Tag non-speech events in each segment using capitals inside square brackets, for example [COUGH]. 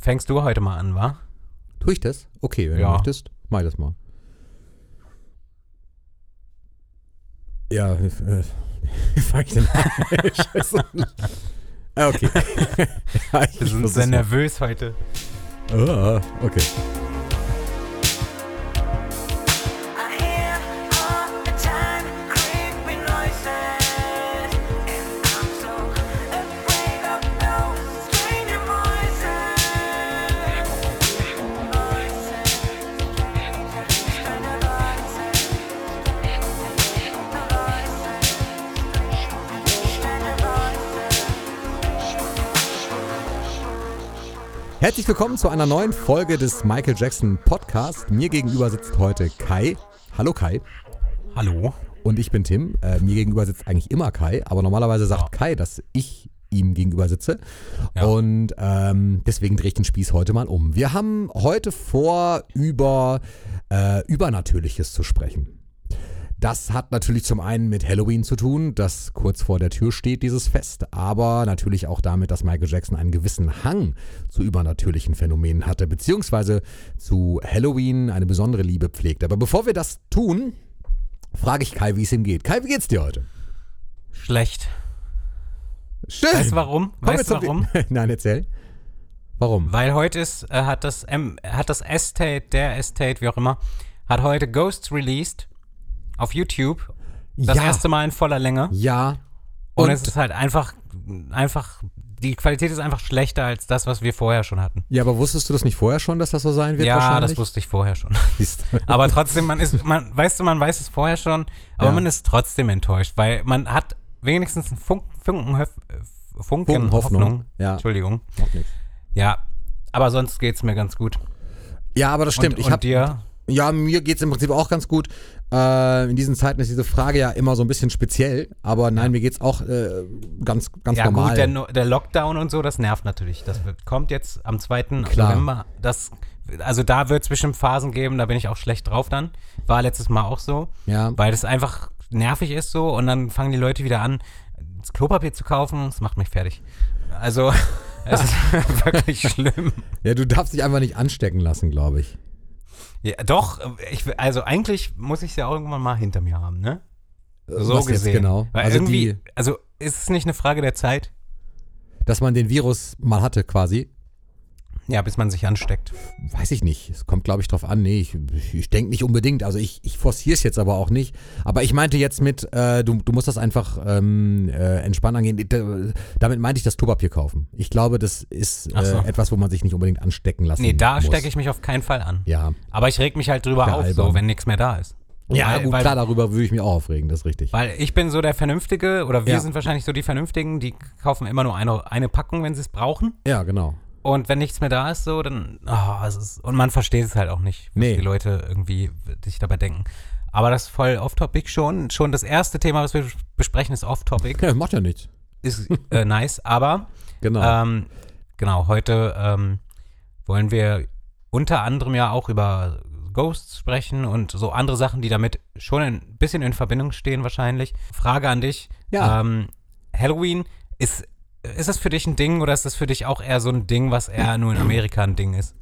fängst du heute mal an, wa? Tue ich das? Okay, wenn Ja. du möchtest, mach das mal. Ja, [LAUGHS] äh, wie fange ich denn an? Scheiße. Ah, okay. [LAUGHS] ja, Wir sind sehr nervös heute. Ah, okay. Herzlich willkommen zu einer neuen Folge des Michael Jackson Podcast. Mir gegenüber sitzt heute Kai. Hallo Kai. Hallo? Und ich bin Tim. Äh, mir gegenüber sitzt eigentlich immer Kai, aber normalerweise sagt Kai, dass ich ihm gegenüber sitze. Ja. Und ähm, deswegen drehe ich den Spieß heute mal um. Wir haben heute vor, über äh, Übernatürliches zu sprechen. Das hat natürlich zum einen mit Halloween zu tun, das kurz vor der Tür steht, dieses Fest, aber natürlich auch damit, dass Michael Jackson einen gewissen Hang zu übernatürlichen Phänomenen hatte, beziehungsweise zu Halloween eine besondere Liebe pflegt. Aber bevor wir das tun, frage ich Kai, wie es ihm geht. Kai, wie geht's dir heute? Schlecht. Schön. Weißt du warum? Weißt du warum? [LAUGHS] Nein, erzähl. Warum? Weil heute ist, äh, hat das M, hat das Estate, der Estate, wie auch immer, hat heute Ghosts released auf YouTube. Das ja, erste Mal in voller Länge. ja. Und, Und, es ist halt einfach, einfach, die Qualität ist einfach schlechter als das, was wir vorher schon hatten. ja, aber wusstest du das nicht vorher schon, dass das so sein wird? ja, das wusste ich vorher schon. [LAUGHS] Aber trotzdem, man ist, man, weißt du, man weiß es vorher schon, aber Ja. man ist trotzdem enttäuscht, weil man hat wenigstens einen Funk, Funken, Funken Funken Hoffnung. Hoffnung, ja. Entschuldigung. Ja, aber sonst geht's mir ganz gut. Ja, aber das stimmt. Und, ich und hab, dir? Ja, mir geht's im Prinzip auch ganz gut. Äh, in diesen Zeiten ist diese Frage ja immer so ein bisschen speziell, aber nein, mir geht's auch äh, ganz, ganz Ja normal. gut, der, der Lockdown und so, das nervt natürlich. Das wird, kommt jetzt am 2. Klar. November. Das, also da wird es bestimmt Phasen geben, da bin ich auch schlecht drauf dann. War letztes Mal auch so. ja. Weil das einfach nervig ist so und dann fangen die Leute wieder an, das Klopapier zu kaufen. Das macht mich fertig. Also, [LAUGHS] es ist [LAUGHS] wirklich schlimm. ja, du darfst dich einfach nicht anstecken lassen, glaube ich. Ja, doch, ich, also eigentlich muss ich es ja irgendwann mal hinter mir haben, ne? So Was gesehen. genau? Weil Also irgendwie, die- also ist es nicht eine Frage der Zeit? Dass man den Virus mal hatte quasi. Ja, bis man sich ansteckt. Weiß ich nicht. Es kommt, glaube ich, drauf an. Nee, ich, ich denke nicht unbedingt. Also ich, ich forciere es jetzt aber auch nicht. Aber ich meinte jetzt mit, äh, du, du musst das einfach ähm, äh, entspannt angehen. Damit meinte ich das Klopapier kaufen. Ich glaube, das ist Ach so. äh, etwas, wo man sich nicht unbedingt anstecken lassen Nee, da stecke ich mich auf keinen Fall an. Ja, Aber ich reg mich halt drüber Ja, auf, so, wenn nichts mehr da ist. ja weil, gut, weil, klar, darüber würde ich mich auch aufregen, das ist richtig. Weil ich bin so der Vernünftige, oder wir Ja. sind wahrscheinlich so die Vernünftigen, die kaufen immer nur eine, eine Packung, wenn sie es brauchen. Ja, genau. Und wenn nichts mehr da ist, so, dann, oh, es ist, und man versteht es halt auch nicht, was Nee. die Leute irgendwie sich dabei denken. Aber das ist voll off-topic schon. Schon das erste Thema, was wir besprechen, ist off-topic. Ja, macht ja nichts. Ist äh, nice, aber Genau. Ähm, genau, heute ähm, wollen wir unter anderem ja auch über Ghosts sprechen und so andere Sachen, die damit schon ein bisschen in Verbindung stehen wahrscheinlich. Frage an dich. Ja. Ähm, Halloween, ist, ist das für dich ein Ding oder ist das für dich auch eher so ein Ding, was eher nur in Amerika ein Ding ist?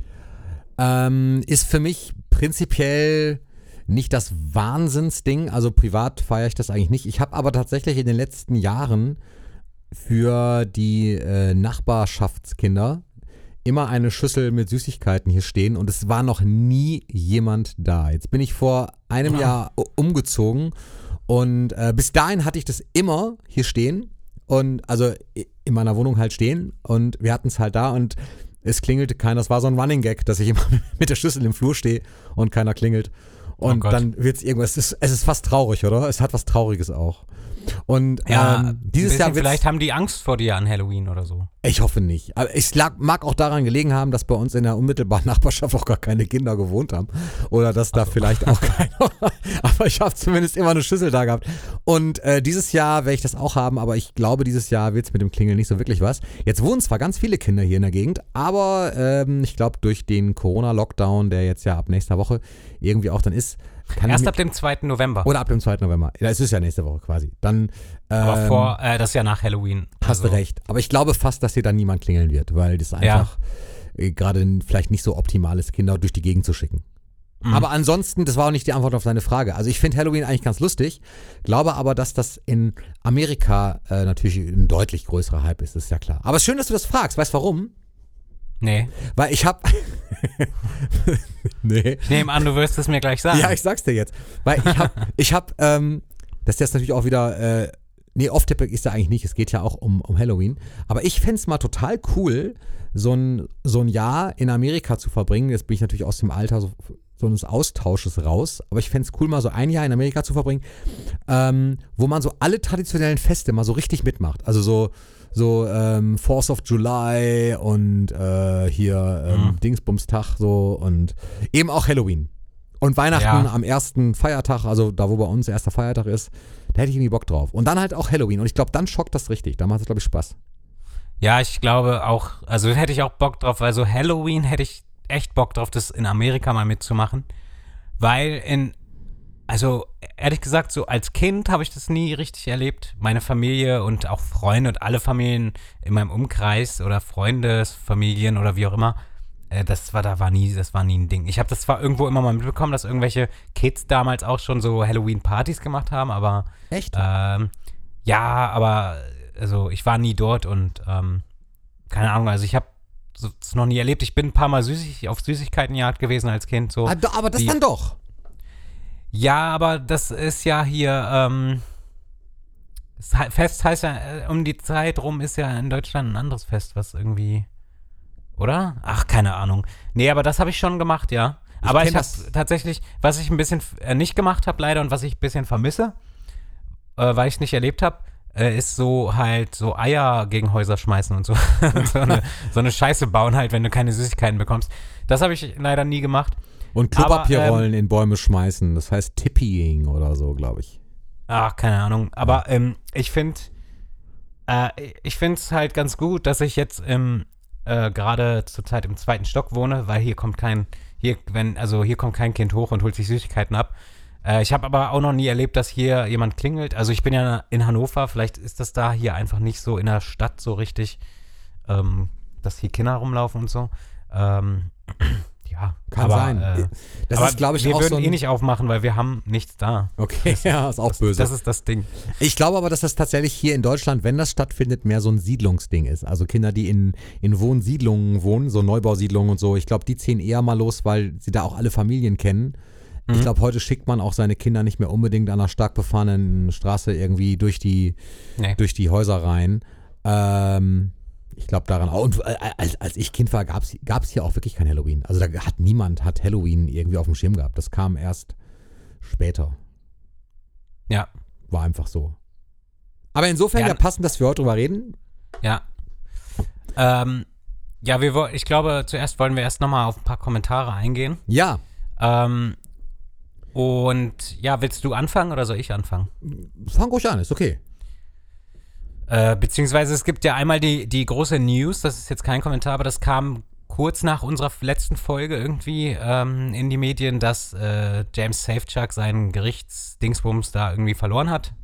Ähm, ist für mich prinzipiell nicht das Wahnsinnsding. Also privat feiere ich das eigentlich nicht. Ich habe aber tatsächlich in den letzten Jahren für die äh, Nachbarschaftskinder immer eine Schüssel mit Süßigkeiten hier stehen und es war noch nie jemand da. Jetzt bin ich vor einem Ah. Jahr umgezogen und äh, bis dahin hatte ich das immer hier stehen und also in meiner Wohnung halt stehen und wir hatten es halt da und es klingelte keiner. Das war so ein Running Gag, dass ich immer [LAUGHS] mit der Schüssel im Flur stehe und keiner klingelt. Und Oh dann wird es irgendwas. Es ist, es ist fast traurig, oder? Es hat was Trauriges auch. Und ähm, dieses Jahr vielleicht haben die Angst vor dir an Halloween oder so. ich hoffe nicht. Aber es lag, mag auch daran gelegen haben, dass bei uns in der unmittelbaren [LAUGHS] Nachbarschaft auch gar keine Kinder gewohnt haben. Oder dass da vielleicht auch [LAUGHS] keiner. aber ich habe zumindest immer eine Schüssel da gehabt. Und äh, dieses Jahr werde ich das auch haben, aber ich glaube, dieses Jahr wird es mit dem Klingeln nicht so wirklich was. Jetzt wohnen zwar ganz viele Kinder hier in der Gegend, aber ähm, ich glaube, durch den Corona-Lockdown, der jetzt ja ab nächster Woche irgendwie auch dann ist, kann Erst ab dem 2. November. oder ab dem 2. November. Ja, es ist ja nächste Woche quasi. Dann aber ähm, vor, äh, das ist ja nach Halloween. Hast du Also, recht. Aber ich glaube fast, dass hier dann niemand klingeln wird, weil das einfach äh, gerade vielleicht nicht so optimales, Kinder durch die Gegend zu schicken. Mhm. Aber ansonsten, das war auch nicht die Antwort auf deine Frage. Also ich finde Halloween eigentlich ganz lustig, glaube aber, dass das in Amerika äh, natürlich ein deutlich größerer Hype ist, ist ja klar. Aber es ist schön, dass du das fragst. Weißt du warum? Nee. Weil ich habe... [LAUGHS] nee. Ich nehme an, du wirst es mir gleich sagen. Ja, ich sag's dir jetzt. Weil ich hab, [LAUGHS] ich hab, ähm, das ist jetzt natürlich auch wieder, äh, nee, Off-Topic ist ja eigentlich nicht, es geht ja auch um, um Halloween. Aber ich fänd's mal total cool, so ein, so ein Jahr in Amerika zu verbringen. Jetzt bin ich natürlich aus dem Alter so, so eines Austausches raus. Aber ich fänd's cool, mal so ein Jahr in Amerika zu verbringen, ähm, wo man so alle traditionellen Feste mal so richtig mitmacht. Also so, so ähm, Force of July und äh, hier ähm, Mhm. Dingsbumstag so und eben auch Halloween. Und Weihnachten Ja. am ersten Feiertag, also da wo bei uns erster Feiertag ist, da hätte ich irgendwie Bock drauf. Und dann halt auch Halloween. Und ich glaube, dann schockt das richtig. Da macht es, glaube ich, Spaß. Ja, ich glaube auch, also hätte ich auch Bock drauf, weil so Halloween hätte ich echt Bock drauf, das in Amerika mal mitzumachen. Weil in, also ehrlich gesagt, so als Kind habe ich das nie richtig erlebt. Meine Familie und auch Freunde und alle Familien in meinem Umkreis oder Freundesfamilien oder wie auch immer, äh, das war, da war nie, das war nie ein Ding. Ich habe das zwar irgendwo immer mal mitbekommen, dass irgendwelche Kids damals auch schon so Halloween-Partys gemacht haben, aber Echt? ähm, ja, aber also ich war nie dort und ähm, keine Ahnung, also ich habe es noch nie erlebt. Ich bin ein paar Mal süßig, auf Süßigkeitenjagd gewesen als Kind. So. Ah, aber das die- dann doch. Ja, aber das ist ja hier, ähm, das Fest heißt ja, äh, um die Zeit rum ist ja in Deutschland ein anderes Fest, was irgendwie, oder? Ach, keine Ahnung. Nee, aber das habe ich schon gemacht, ja. Ich aber ich habe tatsächlich, was ich ein bisschen äh, nicht gemacht habe leider und was ich ein bisschen vermisse, äh, weil ich es nicht erlebt habe, äh, ist so halt so Eier gegen Häuser schmeißen und so. [LAUGHS] so, eine, so eine Scheiße bauen halt, wenn du keine Süßigkeiten bekommst. Das habe ich leider nie gemacht. Und Klopapierrollen in Bäume schmeißen. Das heißt Tippying oder so, glaube ich. Ach, keine Ahnung. Aber ähm, ich finde, äh, ich finde es halt ganz gut, dass ich jetzt im, äh, gerade zurzeit im zweiten Stock wohne, weil hier kommt kein, hier, wenn, also hier kommt kein Kind hoch und holt sich Süßigkeiten ab. Äh, ich habe aber auch noch nie erlebt, dass hier jemand klingelt. Also ich bin ja in Hannover, vielleicht ist das da hier einfach nicht so in der Stadt so richtig, ähm, dass hier Kinder rumlaufen und so. Ähm, ja, Kann aber, sein. Äh, Das ist, glaube ich, wir auch würden so ein, eh nicht aufmachen, weil wir haben nichts da. Okay, [LAUGHS] ja, ist auch böse. Das ist das Ding. Ich glaube aber, dass das tatsächlich hier in Deutschland, wenn das stattfindet, mehr so ein Siedlungsding ist. Also Kinder, die in, in Wohnsiedlungen wohnen, so Neubausiedlungen und so, ich glaube, die ziehen eher mal los, weil sie da auch alle Familien kennen. Ich Mhm. glaube, heute schickt man auch seine Kinder nicht mehr unbedingt an einer stark befahrenen Straße irgendwie durch die, Nee. durch die Häuser rein. Ähm, ich glaube daran auch. Und äh, als, als ich Kind war, gab es hier auch wirklich kein Halloween. Also da hat niemand hat Halloween irgendwie auf dem Schirm gehabt. Das kam erst später. Ja. War einfach so. Aber insofern Ja. ja passend, dass wir heute drüber reden. Ja. Ähm, ja, wir ich glaube, zuerst wollen wir erst nochmal auf ein paar Kommentare eingehen. Ja, Ähm, und ja, willst du anfangen oder soll ich anfangen? fang ruhig an, ist okay. Äh, beziehungsweise es gibt ja einmal die, die große News, das ist jetzt kein Kommentar, aber das kam kurz nach unserer letzten Folge irgendwie ähm, in die Medien, dass äh, James Safechuck seinen Gerichtsdingsbums da irgendwie verloren hat.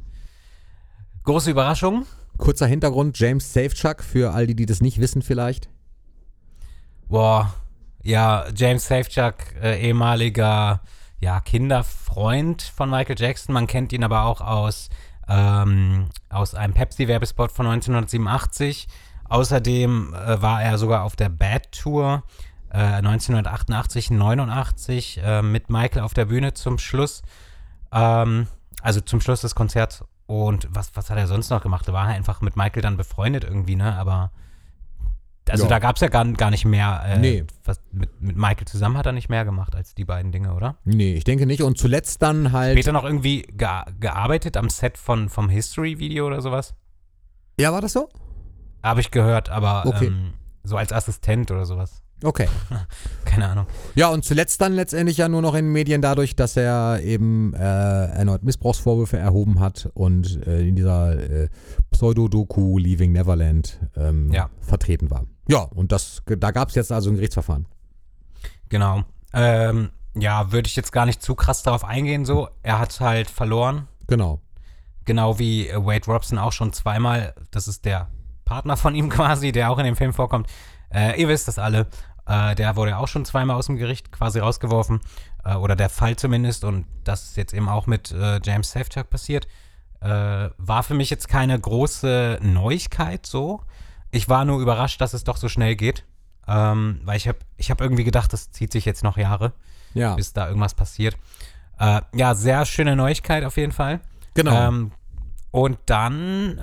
Große Überraschung. Kurzer Hintergrund, James Safechuck, für all die, die das nicht wissen vielleicht. Boah, ja, James Safechuck, äh, ehemaliger ja, Kinderfreund von Michael Jackson. Man kennt ihn aber auch aus, ähm, aus einem Pepsi-Werbespot von 1987. Außerdem äh, war er sogar auf der Bad Tour äh, 1988, 89 äh, mit Michael auf der Bühne zum Schluss. Ähm, also zum Schluss des Konzerts. Und was, was hat er sonst noch gemacht? Da war er einfach mit Michael dann befreundet irgendwie, ne? Aber also Ja. da gab es ja gar, gar nicht mehr. Äh, Nee. was, mit, mit Michael zusammen hat er nicht mehr gemacht als die beiden Dinge, oder? Nee, ich denke nicht. Und zuletzt dann halt. Später noch irgendwie gea- gearbeitet am Set von, vom History-Video oder sowas? Ja, war das so? Habe ich gehört, aber Okay. ähm, so als Assistent oder sowas. Okay. [LAUGHS] Keine Ahnung. Ja, und zuletzt dann letztendlich ja nur noch in den Medien dadurch, dass er eben äh, erneut Missbrauchsvorwürfe erhoben hat und äh, in dieser äh, Pseudo-Doku Leaving Neverland ähm, Ja. vertreten war. Ja, und das, da gab es jetzt also ein Gerichtsverfahren. Genau. Ähm, ja, würde ich jetzt gar nicht zu krass darauf eingehen, so. Er hat halt verloren. Genau. Genau wie äh, Wade Robson auch schon zweimal. Das ist der Partner von ihm [LAUGHS] quasi, der auch in dem Film vorkommt. Äh, ihr wisst das alle. Äh, der wurde ja auch schon zweimal aus dem Gericht quasi rausgeworfen. Äh, oder der Fall zumindest. Und das ist jetzt eben auch mit äh, James Safechuck passiert. Äh, war für mich jetzt keine große Neuigkeit so. Ich war nur überrascht, dass es doch so schnell geht. Ähm, weil ich habe ich hab irgendwie gedacht, das zieht sich jetzt noch Jahre, Ja, bis da irgendwas passiert. Äh, ja, sehr schöne Neuigkeit auf jeden Fall. genau. Ähm, und dann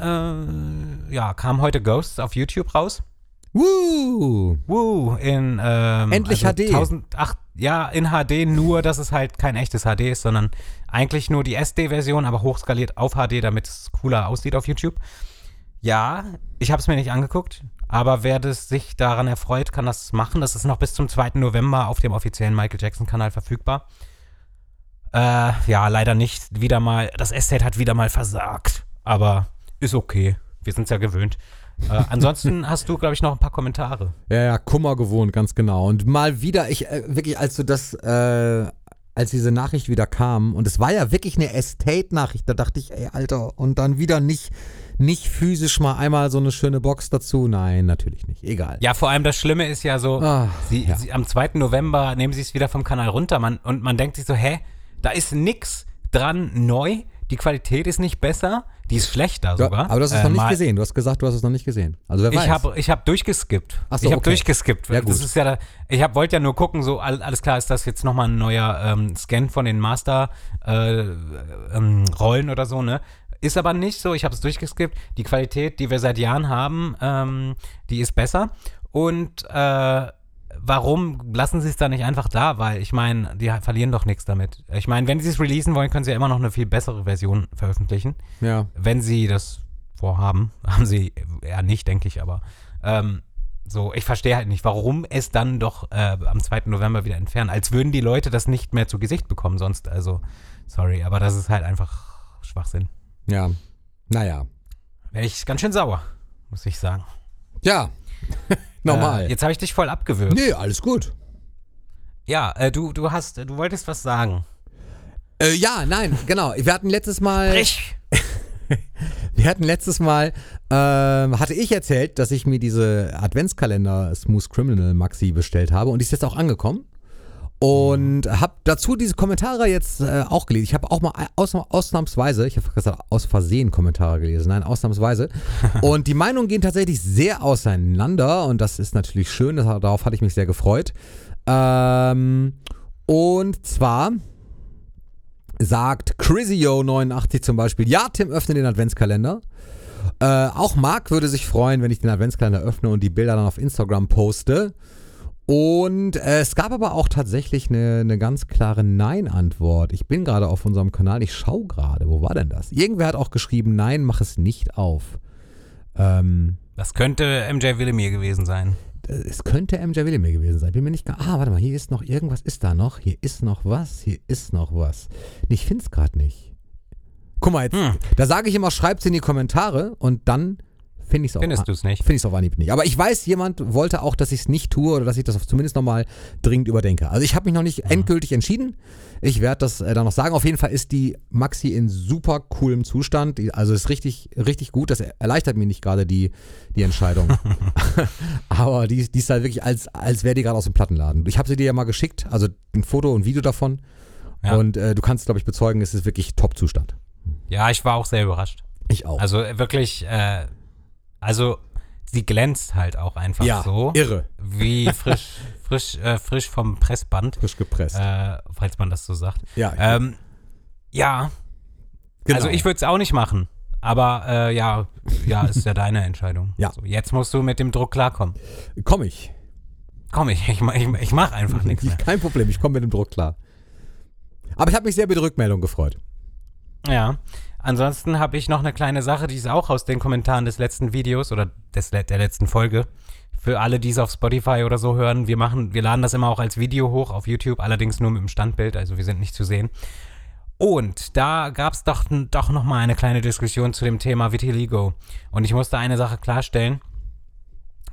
äh, ja, kam heute Ghosts auf YouTube raus. Woo! Woo, in ähm, Endlich HD. 1008, ja, in HD, nur dass es halt kein echtes HD ist, sondern eigentlich nur die SD-Version, aber hochskaliert auf HD, damit es cooler aussieht auf YouTube. Ja, ich habe es mir nicht angeguckt, aber wer das sich daran erfreut, kann das machen. Das ist noch bis zum 2. November auf dem offiziellen Michael Jackson-Kanal verfügbar. Äh, ja, leider nicht. Wieder mal, das Estate hat wieder mal versagt, aber ist okay. Wir sind es ja gewöhnt. Äh, ansonsten [LAUGHS] hast du, glaube ich, noch ein paar Kommentare. Ja, ja, Kummer gewohnt, ganz genau. Und mal wieder, ich, äh, wirklich, als du das, äh, als diese Nachricht wieder kam, und es war ja wirklich eine Estate-Nachricht, da dachte ich, ey, Alter, und dann wieder nicht, nicht physisch mal einmal so eine schöne Box dazu. Nein, natürlich nicht. Egal. Ja, vor allem das Schlimme ist ja so, Ah, sie, ja. sie, am 2. November nehmen sie es wieder vom Kanal runter man, und man denkt sich so, hä, da ist nix dran neu, die Qualität ist nicht besser, die ist schlechter Ja, sogar. aber du hast es Äh, noch nicht gesehen. Du hast gesagt, du hast es noch nicht gesehen. Also wer weiß. Ich habe ich hab durchgeskippt. Ach so, ich habe okay. durchgeskippt. Ja, das ist ja da, ich hab, wollte ja nur gucken, so all, alles klar, ist das jetzt nochmal ein neuer ähm, Scan von den Master äh, ähm, Rollen oder so, ne? Ist aber nicht so, ich habe es durchgeskippt. Die Qualität, die wir seit Jahren haben, ähm, die ist besser. Und äh, warum lassen sie es dann nicht einfach da? Weil ich meine, die verlieren doch nichts damit. Ich meine, wenn sie es releasen wollen, können sie ja immer noch eine viel bessere Version veröffentlichen ja. wenn sie das vorhaben, [LAUGHS] haben sie eher nicht, denke ich, aber ähm, so, ich verstehe halt nicht, warum es dann doch äh, am 2. November wieder entfernen, als würden die Leute das nicht mehr zu Gesicht bekommen sonst, also, sorry, aber das ist halt einfach Schwachsinn. Ja. Naja. Wäre ich ganz schön sauer, muss ich sagen. Ja. [LAUGHS] Normal. Äh, jetzt habe ich dich voll abgewürgt. nee, alles gut. Ja, äh, du, du hast, du wolltest was sagen. Äh, ja, nein, genau. Wir hatten letztes Mal. Sprich! [LAUGHS] Wir hatten letztes Mal, ähm, hatte ich erzählt, dass ich mir diese Adventskalender Smooth Criminal Maxi bestellt habe und die ist jetzt auch angekommen. Und habe dazu diese Kommentare jetzt äh, auch gelesen. Ich habe auch mal aus, ausnahmsweise, ich habe gesagt, aus Versehen Kommentare gelesen, nein, ausnahmsweise. [LAUGHS] und die Meinungen gehen tatsächlich sehr auseinander und das ist natürlich schön, das, darauf hatte ich mich sehr gefreut. Ähm, und zwar sagt Crizio89 zum Beispiel, ja, Tim, öffne den Adventskalender. Äh, auch Marc würde sich freuen, wenn ich den Adventskalender öffne und die Bilder dann auf Instagram poste. Und äh, es gab aber auch tatsächlich eine, eine ganz klare Nein-Antwort. Ich bin gerade auf unserem Kanal, ich schaue gerade, wo war denn das? Irgendwer hat auch geschrieben, nein, mach es nicht auf. Ähm, Das könnte MJ Willemir gewesen sein. es könnte MJ Willemir gewesen sein. Bin mir nicht. Ah, warte mal, hier ist noch irgendwas. Ist da noch? Hier ist noch was. Hier ist noch was. Nee, ich finde es gerade nicht. Guck mal, jetzt, Hm. da sage ich immer, schreibt's in die Kommentare und dann finde ich es auch. Findest du es nicht? Finde ich es auf Anhieb nicht. Aber ich weiß, jemand wollte auch, dass ich es nicht tue oder dass ich das zumindest nochmal dringend überdenke. Also ich habe mich noch nicht endgültig entschieden. Ich werde das äh, dann noch sagen. Auf jeden Fall ist die Maxi in super coolem Zustand. Also ist richtig, richtig gut. Das erleichtert mir nicht gerade die, die Entscheidung. [LAUGHS] [LAUGHS] Aber die, die ist halt wirklich, als, als wäre die gerade aus dem Plattenladen. Ich habe sie dir ja mal geschickt, also ein Foto und Video davon. Ja. Und äh, du kannst, glaube ich, bezeugen, es ist wirklich Top-Zustand. Ja, ich war auch sehr überrascht. Ich auch. Also äh, wirklich, äh, also sie glänzt halt auch einfach ja, so. irre. Wie frisch, [LAUGHS] frisch, äh, frisch vom Pressband, Frisch gepresst. äh, falls man das so sagt. ja, Ähm, ja, genau. also ich würde es auch nicht machen. Aber äh, ja, ja, ist ja deine [LAUGHS] Entscheidung. Ja. So, jetzt musst du mit dem Druck klarkommen. Komm ich. Komm, ich, ich, ich, ich mach einfach nichts mehr. Kein Problem, ich komme mit dem Druck klar. Aber ich habe mich sehr über die Rückmeldung gefreut. Ja. Ansonsten habe ich noch eine kleine Sache, die ist auch aus den Kommentaren des letzten Videos oder des, der letzten Folge. Für alle, die es auf Spotify oder so hören, wir machen, wir laden das immer auch als Video hoch auf YouTube, allerdings nur mit dem Standbild, also wir sind nicht zu sehen. Und da gab es doch, doch nochmal eine kleine Diskussion zu dem Thema Vitiligo. Und ich musste eine Sache klarstellen.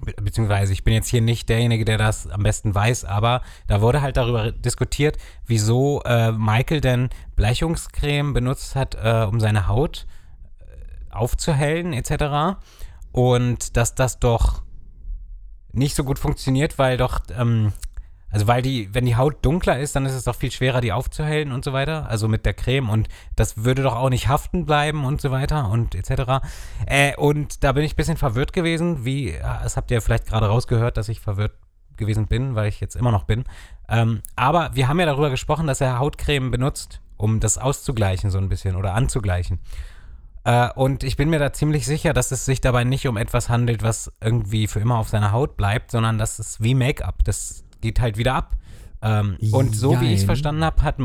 Be beziehungsweise ich bin jetzt hier nicht derjenige, der das am besten weiß, aber da wurde halt darüber diskutiert, wieso äh, Michael denn Bleichungscreme benutzt hat, äh, um seine Haut äh, aufzuhellen etc. Und dass das doch nicht so gut funktioniert, weil doch, ähm, also weil die, wenn die Haut dunkler ist, dann ist es doch viel schwerer, die aufzuhellen und so weiter. Also mit der Creme und das würde doch auch nicht haften bleiben und so weiter und etc. Äh, und da bin ich ein bisschen verwirrt gewesen, wie, äh, das habt ihr vielleicht gerade rausgehört, dass ich verwirrt gewesen bin, weil ich jetzt immer noch bin. Ähm, aber wir haben ja darüber gesprochen, dass er Hautcreme benutzt, um das auszugleichen so ein bisschen oder anzugleichen. Äh, und ich bin mir da ziemlich sicher, dass es sich dabei nicht um etwas handelt, was irgendwie für immer auf seiner Haut bleibt, sondern das ist wie Make-up. Das geht halt wieder ab. Ähm, und so wie ich es Jein. verstanden habe, hat.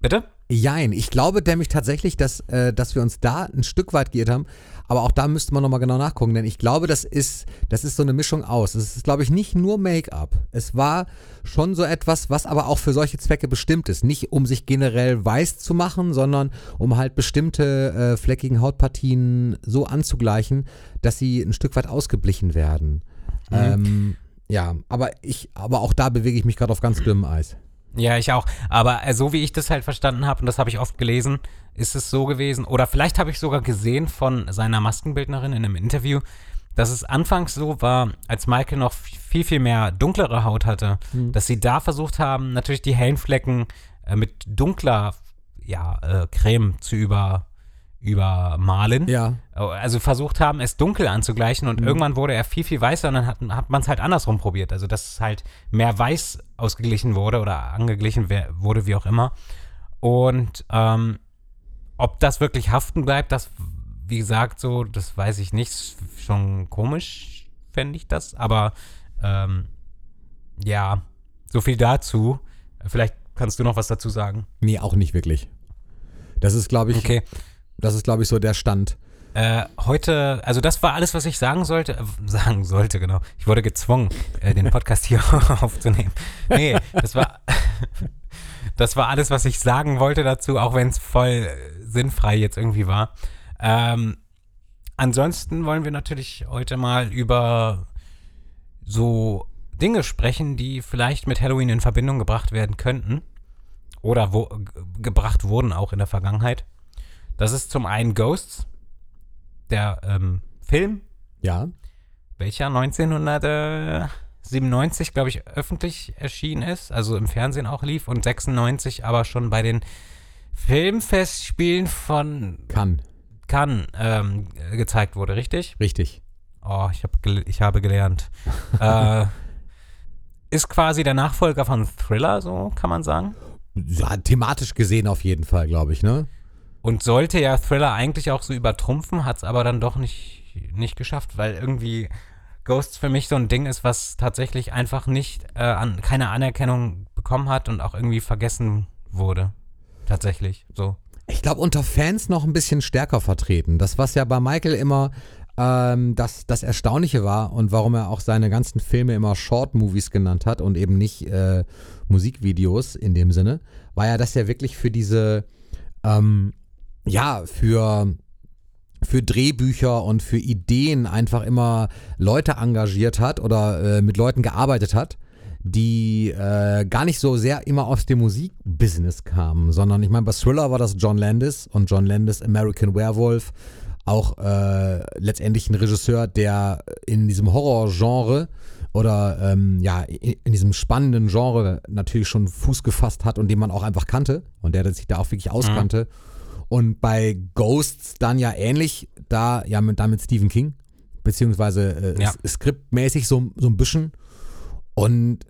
Bitte? Jein, ich glaube nämlich tatsächlich, dass, äh, dass wir uns da ein Stück weit geirrt haben. Aber auch da müsste man nochmal genau nachgucken, denn ich glaube, das ist, das ist so eine Mischung aus. Es ist, glaube ich, nicht nur Make-up. Es war schon so etwas, was aber auch für solche Zwecke bestimmt ist. Nicht um sich generell weiß zu machen, sondern um halt bestimmte äh, fleckigen Hautpartien so anzugleichen, dass sie ein Stück weit ausgeblichen werden. Ähm, ja, aber ich, aber auch da bewege ich mich gerade auf ganz dünnem Eis. Ja, ich auch. Aber äh, so wie ich das halt verstanden habe, und das habe ich oft gelesen, ist es so gewesen, oder vielleicht habe ich sogar gesehen von seiner Maskenbildnerin in einem Interview, dass es anfangs so war, als Michael noch viel, viel mehr dunklere Haut hatte, dass sie da versucht haben, natürlich die hellen Flecken äh, mit dunkler ja, äh, Creme zu über, übermalen. Ja. Also versucht haben, es dunkel anzugleichen und irgendwann wurde er viel, viel weißer und dann hat, hat man es halt andersrum probiert. Also dass es halt mehr weiß ausgeglichen wurde oder angeglichen wurde, wie auch immer. Und ähm, ob das wirklich haften bleibt, das, wie gesagt, so, das weiß ich nicht. Schon komisch fände ich das, aber ähm, ja, so viel dazu. Vielleicht kannst du noch was dazu sagen. Nee, auch nicht wirklich. Das ist, glaube ich, Okay. Das ist, glaube ich, so der Stand. Äh, heute, also das war alles, was ich sagen sollte. Äh, [LAUGHS] sagen sollte, genau. Ich wurde gezwungen, äh, den Podcast hier [LAUGHS] aufzunehmen. Nee, das war, [LAUGHS] das war alles, was ich sagen wollte dazu, auch wenn es voll äh, sinnfrei jetzt irgendwie war. Ähm, ansonsten wollen wir natürlich heute mal über so Dinge sprechen, die vielleicht mit Halloween in Verbindung gebracht werden könnten. Oder wo, gebracht wurden auch in der Vergangenheit. Das ist zum einen Ghosts, der ähm, Film, Ja. welcher 1997, glaube ich, öffentlich erschienen ist, also im Fernsehen auch lief und 96 aber schon bei den Filmfestspielen von Kann. Cannes ähm, gezeigt wurde, richtig? Richtig. Oh, ich, hab gel ich habe gelernt. [LAUGHS] äh, ist quasi der Nachfolger von Thriller, so kann man sagen. Ja, thematisch gesehen auf jeden Fall, glaube ich, ne? Und sollte ja Thriller eigentlich auch so übertrumpfen, hat es aber dann doch nicht, nicht geschafft, weil irgendwie Ghosts für mich so ein Ding ist, was tatsächlich einfach nicht äh, an, keine Anerkennung bekommen hat und auch irgendwie vergessen wurde. Tatsächlich, so. Ich glaube, unter Fans noch ein bisschen stärker vertreten. Das, was ja bei Michael immer ähm, das, das Erstaunliche war und warum er auch seine ganzen Filme immer Short-Movies genannt hat und eben nicht äh, Musikvideos in dem Sinne, war ja, dass er wirklich für diese, ähm, ja, für für Drehbücher und für Ideen einfach immer Leute engagiert hat oder äh, mit Leuten gearbeitet hat, die äh, gar nicht so sehr immer aus dem Musikbusiness kamen, sondern ich meine, bei Thriller war das John Landis und John Landis American Werewolf, auch äh, letztendlich ein Regisseur, der in diesem Horrorgenre oder ähm, ja, in, in diesem spannenden Genre natürlich schon Fuß gefasst hat und den man auch einfach kannte und der sich da auch wirklich auskannte. Und bei Ghosts dann ja ähnlich, da ja mit, da mit Stephen King, beziehungsweise äh, Ja. skriptmäßig so, so ein bisschen. Und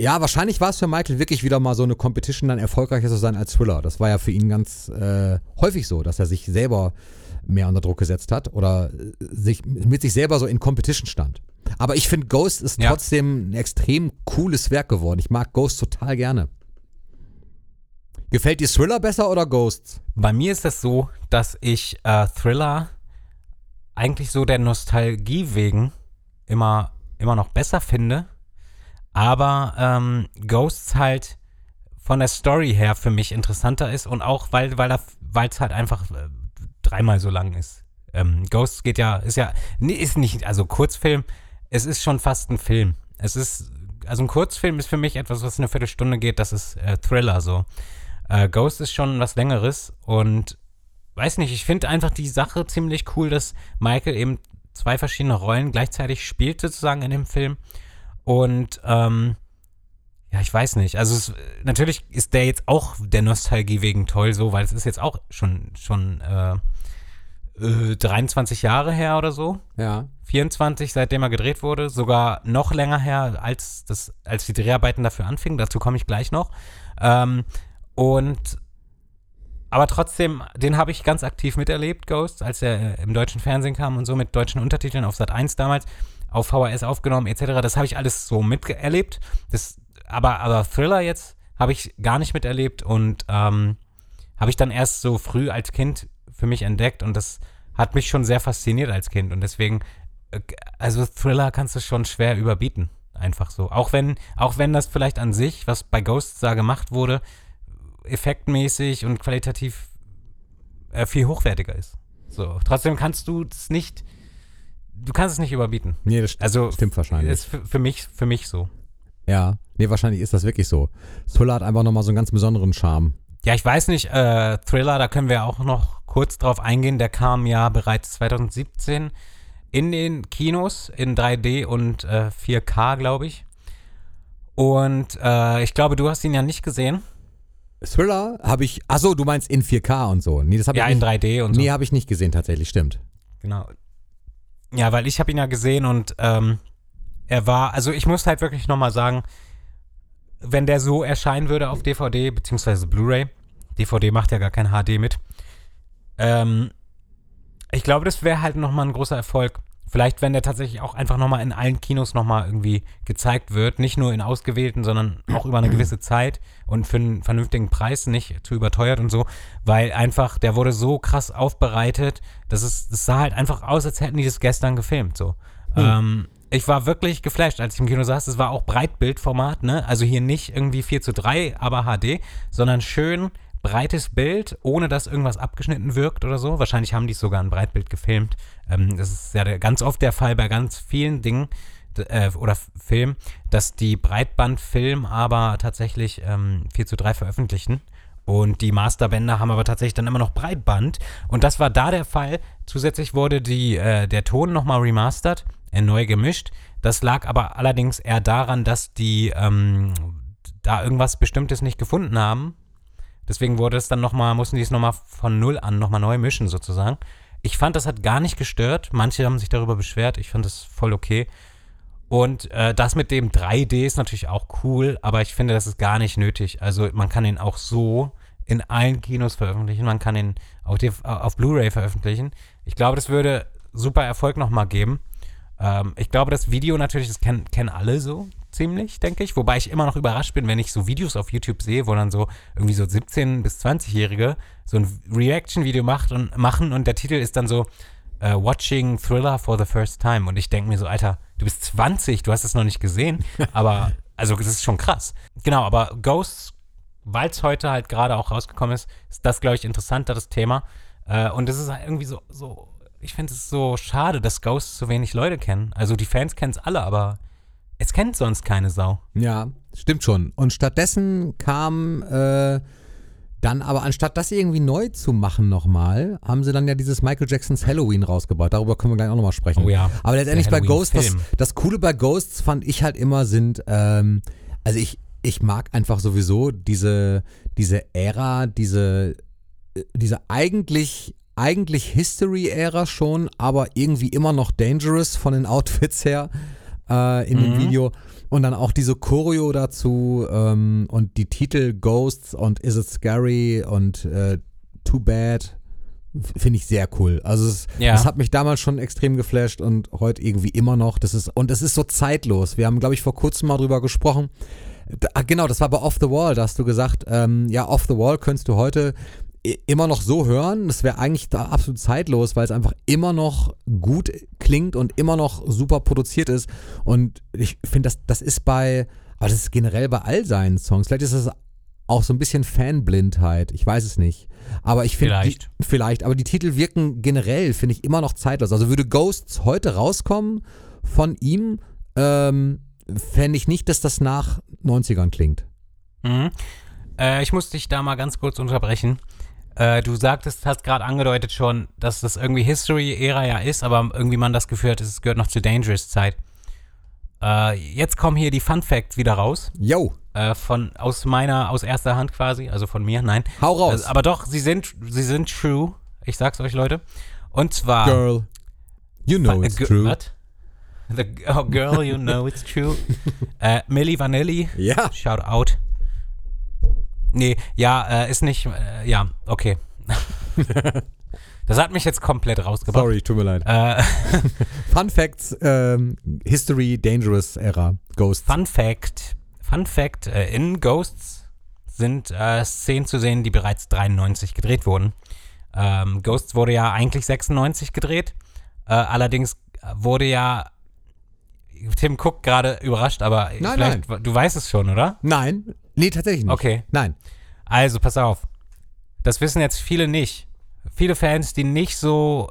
ja, wahrscheinlich war es für Michael wirklich wieder mal so eine Competition, dann erfolgreicher zu sein als Thriller. Das war ja für ihn ganz äh, häufig so, dass er sich selber mehr unter Druck gesetzt hat oder äh, sich mit sich selber so in Competition stand. Aber ich finde, Ghost ist Ja. trotzdem ein extrem cooles Werk geworden. Ich mag Ghost total gerne. Gefällt dir Thriller besser oder Ghosts? Bei mir ist es so, dass ich äh, Thriller eigentlich so der Nostalgie wegen immer, immer noch besser finde, aber ähm, Ghosts halt von der Story her für mich interessanter ist und auch weil weil es halt einfach äh, dreimal so lang ist. Ähm, Ghosts geht ja ist ja nee, ist nicht also Kurzfilm, es ist schon fast ein Film. Es ist also ein Kurzfilm ist für mich etwas, was eine Viertelstunde geht. Das ist äh, Thriller so. Äh, Ghost ist schon was längeres und weiß nicht, ich finde einfach die Sache ziemlich cool, dass Michael eben zwei verschiedene Rollen gleichzeitig spielt sozusagen in dem Film Und ähm, ja, ich weiß nicht. Also es, natürlich ist der jetzt auch der Nostalgie wegen toll so, weil es ist jetzt auch schon, schon äh, äh, 23 Jahre her oder so. Ja. 24, seitdem er gedreht wurde, sogar noch länger her, als, das, als die Dreharbeiten dafür anfingen. Dazu komme ich gleich noch. Ähm, und aber trotzdem, den habe ich ganz aktiv miterlebt, Ghost, als er äh, im deutschen Fernsehen kam und so mit deutschen Untertiteln auf Sat 1 damals, auf VHS aufgenommen etc. Das habe ich alles so miterlebt. Das, aber, aber Thriller jetzt habe ich gar nicht miterlebt und ähm, habe ich dann erst so früh als Kind für mich entdeckt und das hat mich schon sehr fasziniert als Kind und deswegen, äh, also Thriller kannst du schon schwer überbieten. Einfach so. Auch wenn, auch wenn das vielleicht an sich, was bei Ghosts da gemacht wurde, effektmäßig und qualitativ äh, viel hochwertiger ist. So. Trotzdem kannst du es nicht, du kannst es nicht überbieten. Nee, das st- Also stimmt wahrscheinlich. ist für, für mich, für mich so. Ja. Nee, wahrscheinlich ist das wirklich so. Thriller hat einfach nochmal so einen ganz besonderen Charme. Ja, ich weiß nicht, äh, Thriller, da können wir auch noch kurz drauf eingehen. Der kam ja bereits 2017 in den Kinos in 3D und äh, 4K, glaube ich. Und äh, ich glaube, du hast ihn ja nicht gesehen. Thriller habe ich, achso, du meinst in 4K und so. Nee, das habe Ja, ich in nicht, 3D und so. Nee, habe ich nicht gesehen tatsächlich, stimmt. Genau. Ja, weil ich habe ihn ja gesehen und ähm, er war, also ich muss halt wirklich nochmal sagen, wenn der so erscheinen würde auf DVD beziehungsweise Blu-ray, DVD macht ja gar kein HD mit, ähm, ich glaube, das wäre halt nochmal ein großer Erfolg. Vielleicht, wenn der tatsächlich auch einfach nochmal in allen Kinos nochmal irgendwie gezeigt wird, nicht nur in ausgewählten, sondern auch über eine [CLEARS THROAT] gewisse Zeit und für einen vernünftigen Preis, nicht zu überteuert und so, weil einfach, der wurde so krass aufbereitet, dass es, das sah halt einfach aus, als hätten die das gestern gefilmt, so. Ähm, ich war wirklich geflasht, als ich im Kino saß. Es war auch Breitbildformat, ne? Also hier nicht irgendwie 4 zu 3, aber HD, sondern schön breites Bild, ohne dass irgendwas abgeschnitten wirkt oder so. Wahrscheinlich haben die es sogar in Breitbild gefilmt. Ähm, das ist ja ganz oft der Fall bei ganz vielen Dingen äh, oder Filmen, dass die Breitbandfilm aber tatsächlich ähm, 4 zu 3 veröffentlichen. Und die Masterbänder haben aber tatsächlich dann immer noch Breitband. Und das war da der Fall. Zusätzlich wurde die, äh, der Ton nochmal remastert, äh, neu gemischt. Das lag aber allerdings eher daran, dass die ähm, da irgendwas Bestimmtes nicht gefunden haben. Deswegen wurde es dann nochmal, mussten die es nochmal von Null an nochmal neu mischen sozusagen. Ich fand, das hat gar nicht gestört. Manche haben sich darüber beschwert. Ich fand das voll okay. Und äh, das mit dem 3D ist natürlich auch cool, aber ich finde, das ist gar nicht nötig. Also man kann ihn auch so in allen Kinos veröffentlichen, man kann ihn auf, auf Blu-ray veröffentlichen. Ich glaube, das würde super Erfolg nochmal geben. Ähm, ich glaube, das Video natürlich, das kennen, kennen alle so ziemlich, denke ich. Wobei ich immer noch überrascht bin, wenn ich so Videos auf YouTube sehe, wo dann so irgendwie so 17- bis 20-Jährige so ein Reaction-Video macht und, machen und der Titel ist dann so äh, Watching Thriller for the first time. Und ich denke mir so, Alter, du bist 20, du hast es noch nicht gesehen. [LAUGHS] Aber, also das ist schon krass. Genau, aber Ghosts, weil es heute halt gerade auch rausgekommen ist, ist das, glaube ich, interessanter, das Thema. Äh, und es ist halt irgendwie so, so ich finde es so schade, dass Ghosts so wenig Leute kennen. Also die Fans kennen es alle, aber es kennt sonst keine Sau. Ja, stimmt schon. Und stattdessen kam äh, dann aber, anstatt das irgendwie neu zu machen nochmal, haben sie dann ja dieses Michael Jacksons Halloween rausgebaut. Darüber können wir gleich auch nochmal sprechen. Oh ja, Aber letztendlich bei Ghosts, das, das Coole bei Ghosts fand ich halt immer sind, ähm, also ich, ich mag einfach sowieso diese, diese Ära, diese, äh, diese eigentlich, eigentlich History-Ära schon, aber irgendwie immer noch dangerous von den Outfits her äh, in dem Video. Und dann auch diese Choreo dazu ähm, und die Titel Ghosts und Is It Scary und äh, Too Bad finde ich sehr cool. Also es, Ja. das hat mich damals schon extrem geflasht und heute irgendwie immer noch. Das ist und es ist so zeitlos. Wir haben, glaube ich, vor kurzem mal drüber gesprochen. Da, ah, genau, das war bei Off the Wall. Da hast du gesagt, ähm, ja, Off the Wall könntest du heute immer noch so hören. Das wäre eigentlich da absolut zeitlos, weil es einfach immer noch gut klingt und immer noch super produziert ist. Und ich finde, das, das ist bei, aber das ist generell bei all seinen Songs. Vielleicht ist das auch so ein bisschen Fanblindheit. Ich weiß es nicht. Aber ich finde, die- Vielleicht. vielleicht, aber die Titel wirken generell, finde ich, immer noch zeitlos. Also würde Ghosts heute rauskommen von ihm, ähm, fände ich nicht, dass das nach 90ern klingt. Mhm. Äh, ich muss dich da mal ganz kurz unterbrechen. Äh, du sagtest, hast gerade angedeutet schon, dass das irgendwie History-Ära ja ist, aber irgendwie man das Gefühl hat, es gehört noch zur Dangerous-Zeit. Äh, jetzt kommen hier die Fun Facts wieder raus. Yo, Äh, von, aus meiner, aus erster Hand quasi, also von mir, nein. hau raus. Äh, aber doch, sie sind, sie sind true. Ich sag's euch, Leute. Und zwar. Girl, you know it's true. What? The, oh, girl, you know it's true. [LAUGHS] äh, Milli Vanilli, Ja, shout out. Nee, ja, äh, ist nicht, äh, ja, okay. [LAUGHS] das hat mich jetzt komplett rausgebracht. sorry, tut mir leid. Äh, [LAUGHS] Fun Facts, ähm, History, Dangerous Era, Ghost. Fun Fact, Fun Fact, äh, in Ghosts sind äh, Szenen zu sehen, die bereits 93 gedreht wurden. Ähm, Ghosts wurde ja eigentlich 96 gedreht. Äh, allerdings wurde ja Tim guckt gerade überrascht, aber Nein, vielleicht, du weißt es schon, oder? Nein, nee, tatsächlich nicht. Okay. Nein. Also, pass auf. Das wissen jetzt viele nicht. Viele Fans, die nicht so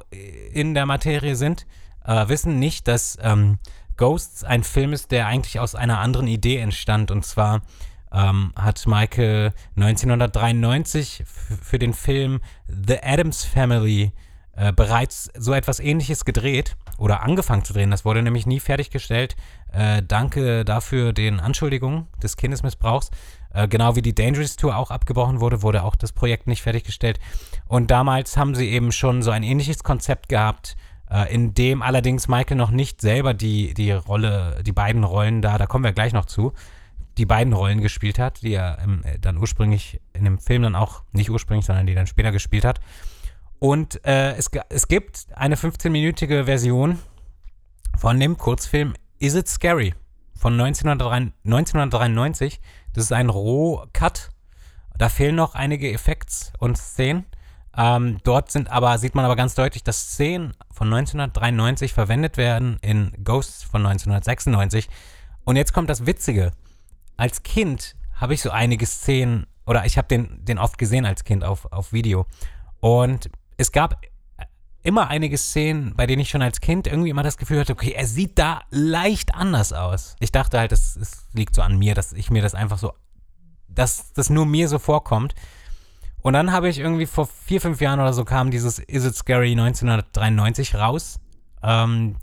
in der Materie sind, äh, wissen nicht, dass ähm, Ghosts ein Film ist, der eigentlich aus einer anderen Idee entstand. Und zwar ähm, hat Michael 1993 f- für den Film The Addams Family äh, bereits so etwas ähnliches gedreht oder angefangen zu drehen. Das wurde nämlich nie fertiggestellt. Äh, danke dafür den Anschuldigungen des Kindesmissbrauchs. Äh, genau wie die Dangerous Tour auch abgebrochen wurde, wurde auch das Projekt nicht fertiggestellt. Und damals haben sie eben schon so ein ähnliches Konzept gehabt, äh, in dem allerdings Michael noch nicht selber die, die Rolle, die beiden Rollen da, da kommen wir gleich noch zu, die beiden Rollen gespielt hat, die er im, äh, dann ursprünglich in dem Film dann auch, nicht ursprünglich, sondern die dann später gespielt hat. Und äh, es, es gibt eine 15-minütige Version von dem Kurzfilm Is It Scary von 1993, 1993. Das ist ein Roh-Cut. Da fehlen noch einige Effekts und Szenen. Ähm, dort sind aber, sieht man aber ganz deutlich, dass Szenen von 1993 verwendet werden in Ghosts von 1996. Und jetzt kommt das Witzige. Als Kind habe ich so einige Szenen, oder ich habe den, den oft gesehen als Kind auf, auf Video. Und es gab immer einige Szenen, bei denen ich schon als Kind irgendwie immer das Gefühl hatte, okay, er sieht da leicht anders aus. Ich dachte halt, es, liegt so an mir, dass ich mir das einfach so, dass das nur mir so vorkommt. Und dann habe ich irgendwie vor vier, fünf Jahren oder so kam dieses Is It Scary 1993 raus. Ähm,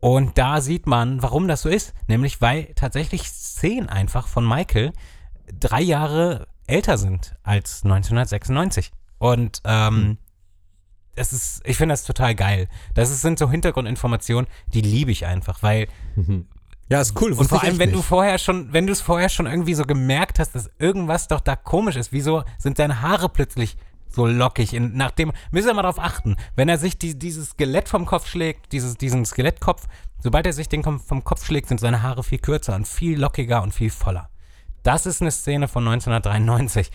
und da sieht man, warum das so ist. Nämlich, weil tatsächlich Szenen einfach von Michael drei Jahre älter sind als 1996. Und ähm, das ist, ich finde das total geil. Das ist, sind so Hintergrundinformationen, die liebe ich einfach, weil [LAUGHS] Ja, ist cool. und vor allem, wenn du nicht. vorher schon, wenn du es vorher schon irgendwie so gemerkt hast, dass irgendwas doch da komisch ist, wieso sind seine Haare plötzlich so lockig? In, nachdem, müssen wir mal darauf achten, wenn er sich die, dieses Skelett vom Kopf schlägt, dieses, diesen Skelettkopf, sobald er sich den vom Kopf schlägt, sind seine Haare viel kürzer und viel lockiger und viel voller. Das ist eine Szene von 1993.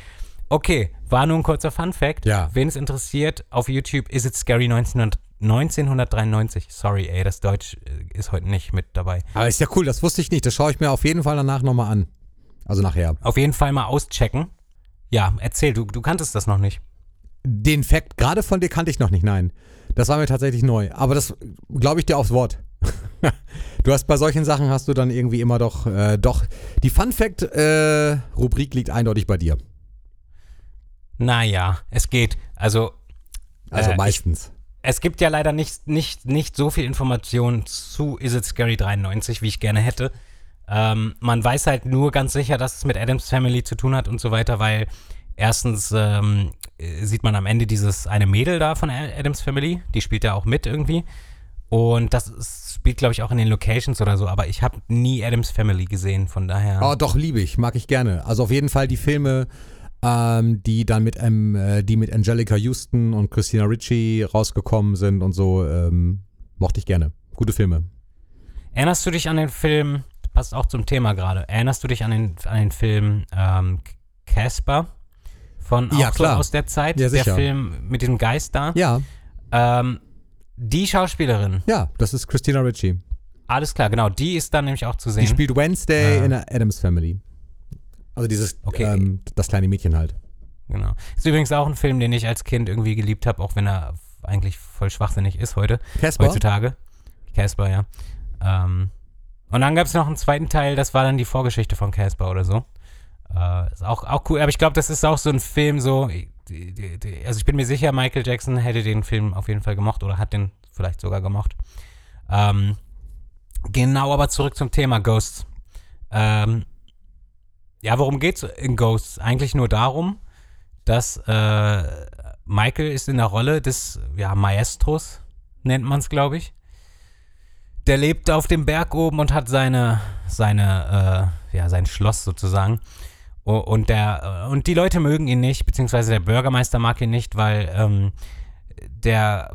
Okay, war nur ein kurzer Fun Fact. Ja. Wen es interessiert, auf YouTube Is It Scary 19, 1993. Sorry, ey, das Deutsch äh, ist heute nicht mit dabei. Aber ist ja cool, das wusste ich nicht. Das schaue ich mir auf jeden Fall danach nochmal an. Also nachher. Auf jeden Fall mal auschecken. Ja, erzähl, du, du kanntest das noch nicht. Den Fact gerade von dir kannte ich noch nicht, nein. Das war mir tatsächlich neu. Aber das glaube ich dir aufs Wort. [LAUGHS] du hast bei solchen Sachen hast du dann irgendwie immer doch, äh, doch. Die Fun Fact äh, Rubrik liegt eindeutig bei dir. Naja, es geht. Also, Also Äh, ich- meistens. es gibt ja leider nicht, nicht, nicht so viel Information zu Is It Scary 93, wie ich gerne hätte. Ähm, man weiß halt nur ganz sicher, dass es mit Adams Family zu tun hat und so weiter, weil erstens ähm, äh, sieht man am Ende dieses eine Mädel da von Adams Family, die spielt ja auch mit irgendwie. Und das ist, spielt, glaube ich, auch in den Locations oder so, aber ich habe nie Adams Family gesehen, von daher. Oh, doch, liebe ich, mag ich gerne. Also auf jeden Fall die Filme, ähm, die dann mit, ähm, äh, die mit Angelica Houston und Christina Ricci rausgekommen sind und so, ähm, mochte ich gerne. Gute Filme. Erinnerst du dich an den Film, passt auch zum Thema gerade, erinnerst du dich an den, an den Film ähm, Casper? Von auch Ja, klar. aus der Zeit, Ja, der. Film mit diesem Geist da. Ja, Ähm, die Schauspielerin, ja, das ist Christina Ricci. alles klar, genau, die ist dann nämlich auch zu Die sehen. spielt Wednesday Ja. in der Adams Family. Also dieses, Okay. ähm, das kleine Mädchen halt. Genau. Ist übrigens auch ein Film, den ich als Kind irgendwie geliebt habe, auch wenn er eigentlich voll schwachsinnig ist heute, Casper? heutzutage. Casper, ja. Ähm, und dann gab es noch einen zweiten Teil, das war dann die Vorgeschichte von Casper oder so. Äh, ist auch, auch cool, aber ich glaube, das ist auch so ein Film, so, die, die, die, also ich bin mir sicher, Michael Jackson hätte den Film auf jeden Fall gemocht oder hat den vielleicht sogar gemocht. Ähm, Genau, aber zurück zum Thema Ghosts. Ähm, ja, worum geht's in Ghosts? Eigentlich nur darum, dass äh, Michael ist in der Rolle des ja, Maestros, nennt man es, glaube ich. Der lebt auf dem Berg oben und hat seine, seine, äh, ja, sein Schloss sozusagen. Und der, und die Leute mögen ihn nicht, beziehungsweise der Bürgermeister mag ihn nicht, weil ähm, der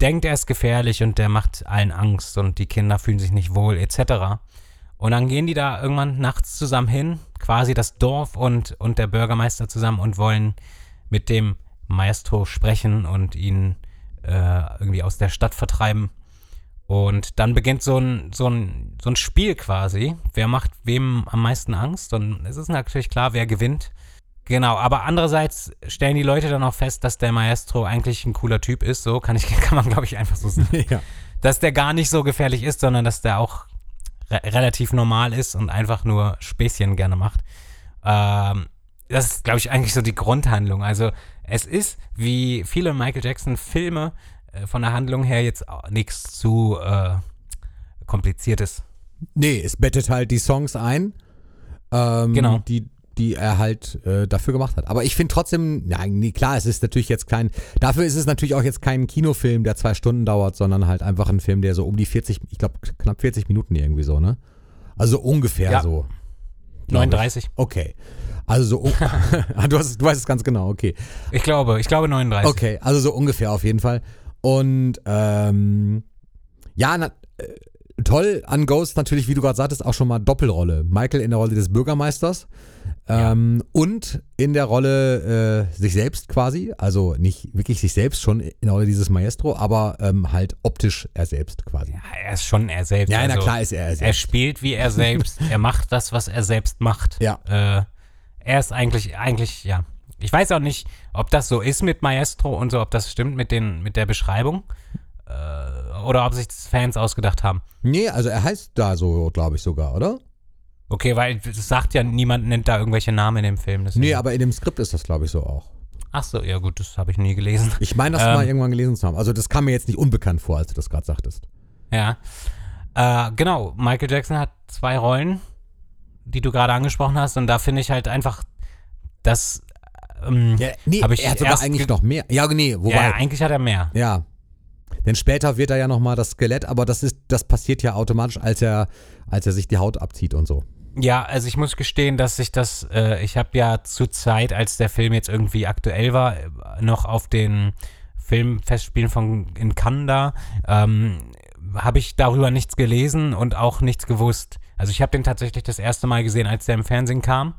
denkt, er ist gefährlich und der macht allen Angst und die Kinder fühlen sich nicht wohl, etc. Und dann gehen die da irgendwann nachts zusammen hin, quasi das Dorf und, und der Bürgermeister zusammen und wollen mit dem Maestro sprechen und ihn äh, irgendwie aus der Stadt vertreiben. Und dann beginnt so ein, so, ein, so ein Spiel quasi. Wer macht wem am meisten Angst? Und es ist natürlich klar, wer gewinnt. Genau, aber andererseits stellen die Leute dann auch fest, dass der Maestro eigentlich ein cooler Typ ist. So kann, ich, [LAUGHS] kann man, glaube ich, einfach so sagen. [LAUGHS] ja. Dass der gar nicht so gefährlich ist, sondern dass der auch re relativ normal ist und einfach nur Späßchen gerne macht. Ähm, das ist, glaube ich, eigentlich so die Grundhandlung. Also es ist, wie viele Michael Jackson-Filme, äh, von der Handlung her jetzt nichts zu äh, kompliziertes. Nee, es bettet halt die Songs ein, ähm, Genau. die, die er halt äh, dafür gemacht hat. Aber ich finde trotzdem, ja, nee, klar, es ist natürlich jetzt kein, dafür ist es natürlich auch jetzt kein Kinofilm, der zwei Stunden dauert, sondern halt einfach ein Film, der so um die 40, ich glaube knapp 40 Minuten irgendwie so, ne? Also ungefähr Ja. so. glaub ich. 39. Okay. Also so, [LAUGHS] [LAUGHS] Ah, du, hast, du weißt es ganz genau, okay. Ich glaube, ich glaube 39. Okay, also so ungefähr auf jeden Fall. Und ähm, ja, na, äh, toll an Ghost natürlich, wie du gerade sagtest, auch schon mal Doppelrolle. Michael in der Rolle des Bürgermeisters ähm, und in der Rolle äh, sich selbst quasi, also nicht wirklich sich selbst schon in der Rolle dieses Maestro, aber ähm, halt optisch er selbst quasi. Ja, er ist schon er selbst. Ja, na also, klar ist er er Er selbst. spielt wie er selbst. [LAUGHS] er macht das, was er selbst macht. Ja. Äh, er ist eigentlich, eigentlich, ja. Ich weiß auch nicht, ob das so ist mit Maestro und so, ob das stimmt mit, den, mit der Beschreibung. Äh, oder ob sich das Fans ausgedacht haben. Nee, also er heißt da so, glaube ich sogar, oder? Okay, weil es sagt ja, niemand nennt da irgendwelche Namen in dem Film. deswegen- Nee, aber in dem Skript ist das, glaube ich, so auch. Ach so, ja gut, das habe ich nie gelesen. Ich meine, das Ähm. mal irgendwann gelesen zu haben. Also das kam mir jetzt nicht unbekannt vor, als du das gerade sagtest. Ja. Äh, genau, Michael Jackson hat zwei Rollen, die du gerade angesprochen hast. Und da finde ich halt einfach, dass. Ähm, Ja, nee, ich er hat sogar eigentlich ge- noch mehr. Ja, nee, ja, wobei. eigentlich hat er mehr. Ja. Denn später wird er ja nochmal das Skelett, aber das ist, das passiert ja automatisch, als er, als er sich die Haut abzieht und so. Ja, also ich muss gestehen, dass ich das, äh, ich habe ja zur Zeit, als der Film jetzt irgendwie aktuell war, äh, noch auf den Filmfestspielen von in Cannes da, ähm, habe ich darüber nichts gelesen und auch nichts gewusst. Also ich habe den tatsächlich das erste Mal gesehen, als der im Fernsehen kam.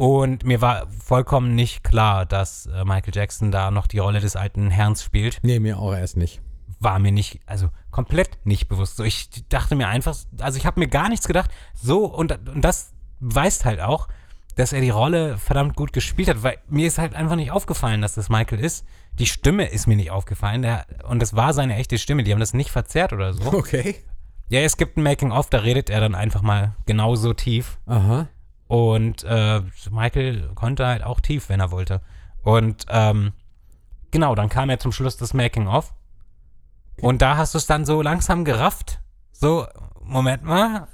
Und mir war vollkommen nicht klar, dass äh, Michael Jackson da noch die Rolle des alten Herrn spielt Nee, mir auch erst nicht. war mir nicht, also komplett nicht bewusst. So, ich dachte mir einfach, also ich habe mir gar nichts gedacht. So, und, und das beweist halt auch, dass er die Rolle verdammt gut gespielt hat, weil mir ist halt einfach nicht aufgefallen, dass das Michael ist. Die Stimme ist mir nicht aufgefallen. Der, und das war seine echte Stimme. Die haben das nicht verzerrt oder so. Okay. Ja, es gibt ein Making-of, da redet er dann einfach mal genauso tief. Aha. Und äh, Michael konnte halt auch tief, wenn er wollte. Und ähm, genau, dann kam er zum Schluss das Making-of. Und da hast du es dann so langsam gerafft. So, Moment mal,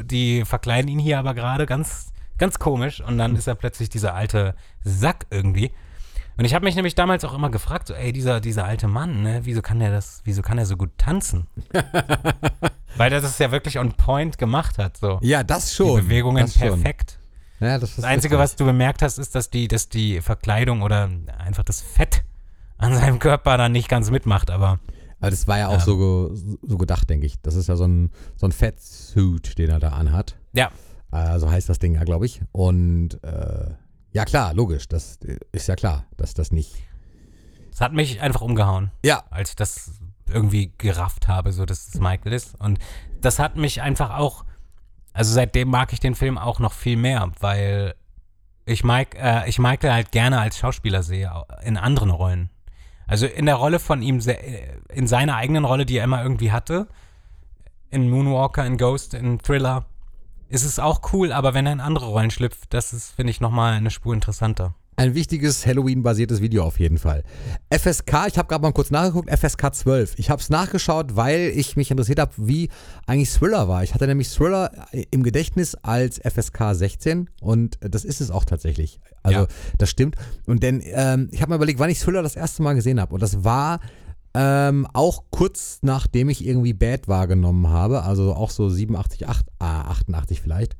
die verkleiden ihn hier aber gerade ganz, ganz komisch. Und dann ist er plötzlich dieser alte Sack irgendwie. Und ich habe mich nämlich damals auch immer gefragt, so, ey, dieser, dieser alte Mann, ne, wieso kann der das, wieso kann er so gut tanzen? [LAUGHS] Weil er das ja wirklich on point gemacht hat, so. Ja, das Die schon. Bewegungen das schon. Ja, das, Das Einzige, was du bemerkt hast, ist, dass die, dass die Verkleidung oder einfach das Fett an seinem Körper dann nicht ganz mitmacht, aber Aber das war ja auch Ja. So, so gedacht, denke ich. Das ist ja so ein, so ein Fettsuit, den er da anhat. ja, Äh, so heißt das Ding ja, glaube ich. Und äh, ja, klar, logisch. Das ist ja klar, dass das nicht. es hat mich einfach umgehauen, Ja. als ich das irgendwie gerafft habe, so dass es Michael ist. Und das hat mich einfach auch, also seitdem mag ich den Film auch noch viel mehr, weil ich, Mike, äh, ich Michael halt gerne als Schauspieler sehe, in anderen Rollen. Also in der Rolle von ihm, se- in seiner eigenen Rolle, die er immer irgendwie hatte, in Moonwalker, in Ghost, in Thriller, ist es auch cool, aber wenn er in andere Rollen schlüpft, das ist, finde ich, nochmal eine Spur interessanter. Ein wichtiges Halloween-basiertes Video auf jeden Fall. FSK, ich habe gerade mal kurz nachgeguckt, FSK 12. Ich habe es nachgeschaut, weil ich mich interessiert habe, wie eigentlich Thriller war. Ich hatte nämlich Thriller im Gedächtnis als FSK 16 und das ist es auch tatsächlich. Also Ja. das stimmt. Und denn ähm, ich habe mir überlegt, wann ich Thriller das erste Mal gesehen habe. Und das war ähm, auch kurz nachdem ich irgendwie Bad wahrgenommen habe, also auch so 87, 8, ah, 88 vielleicht.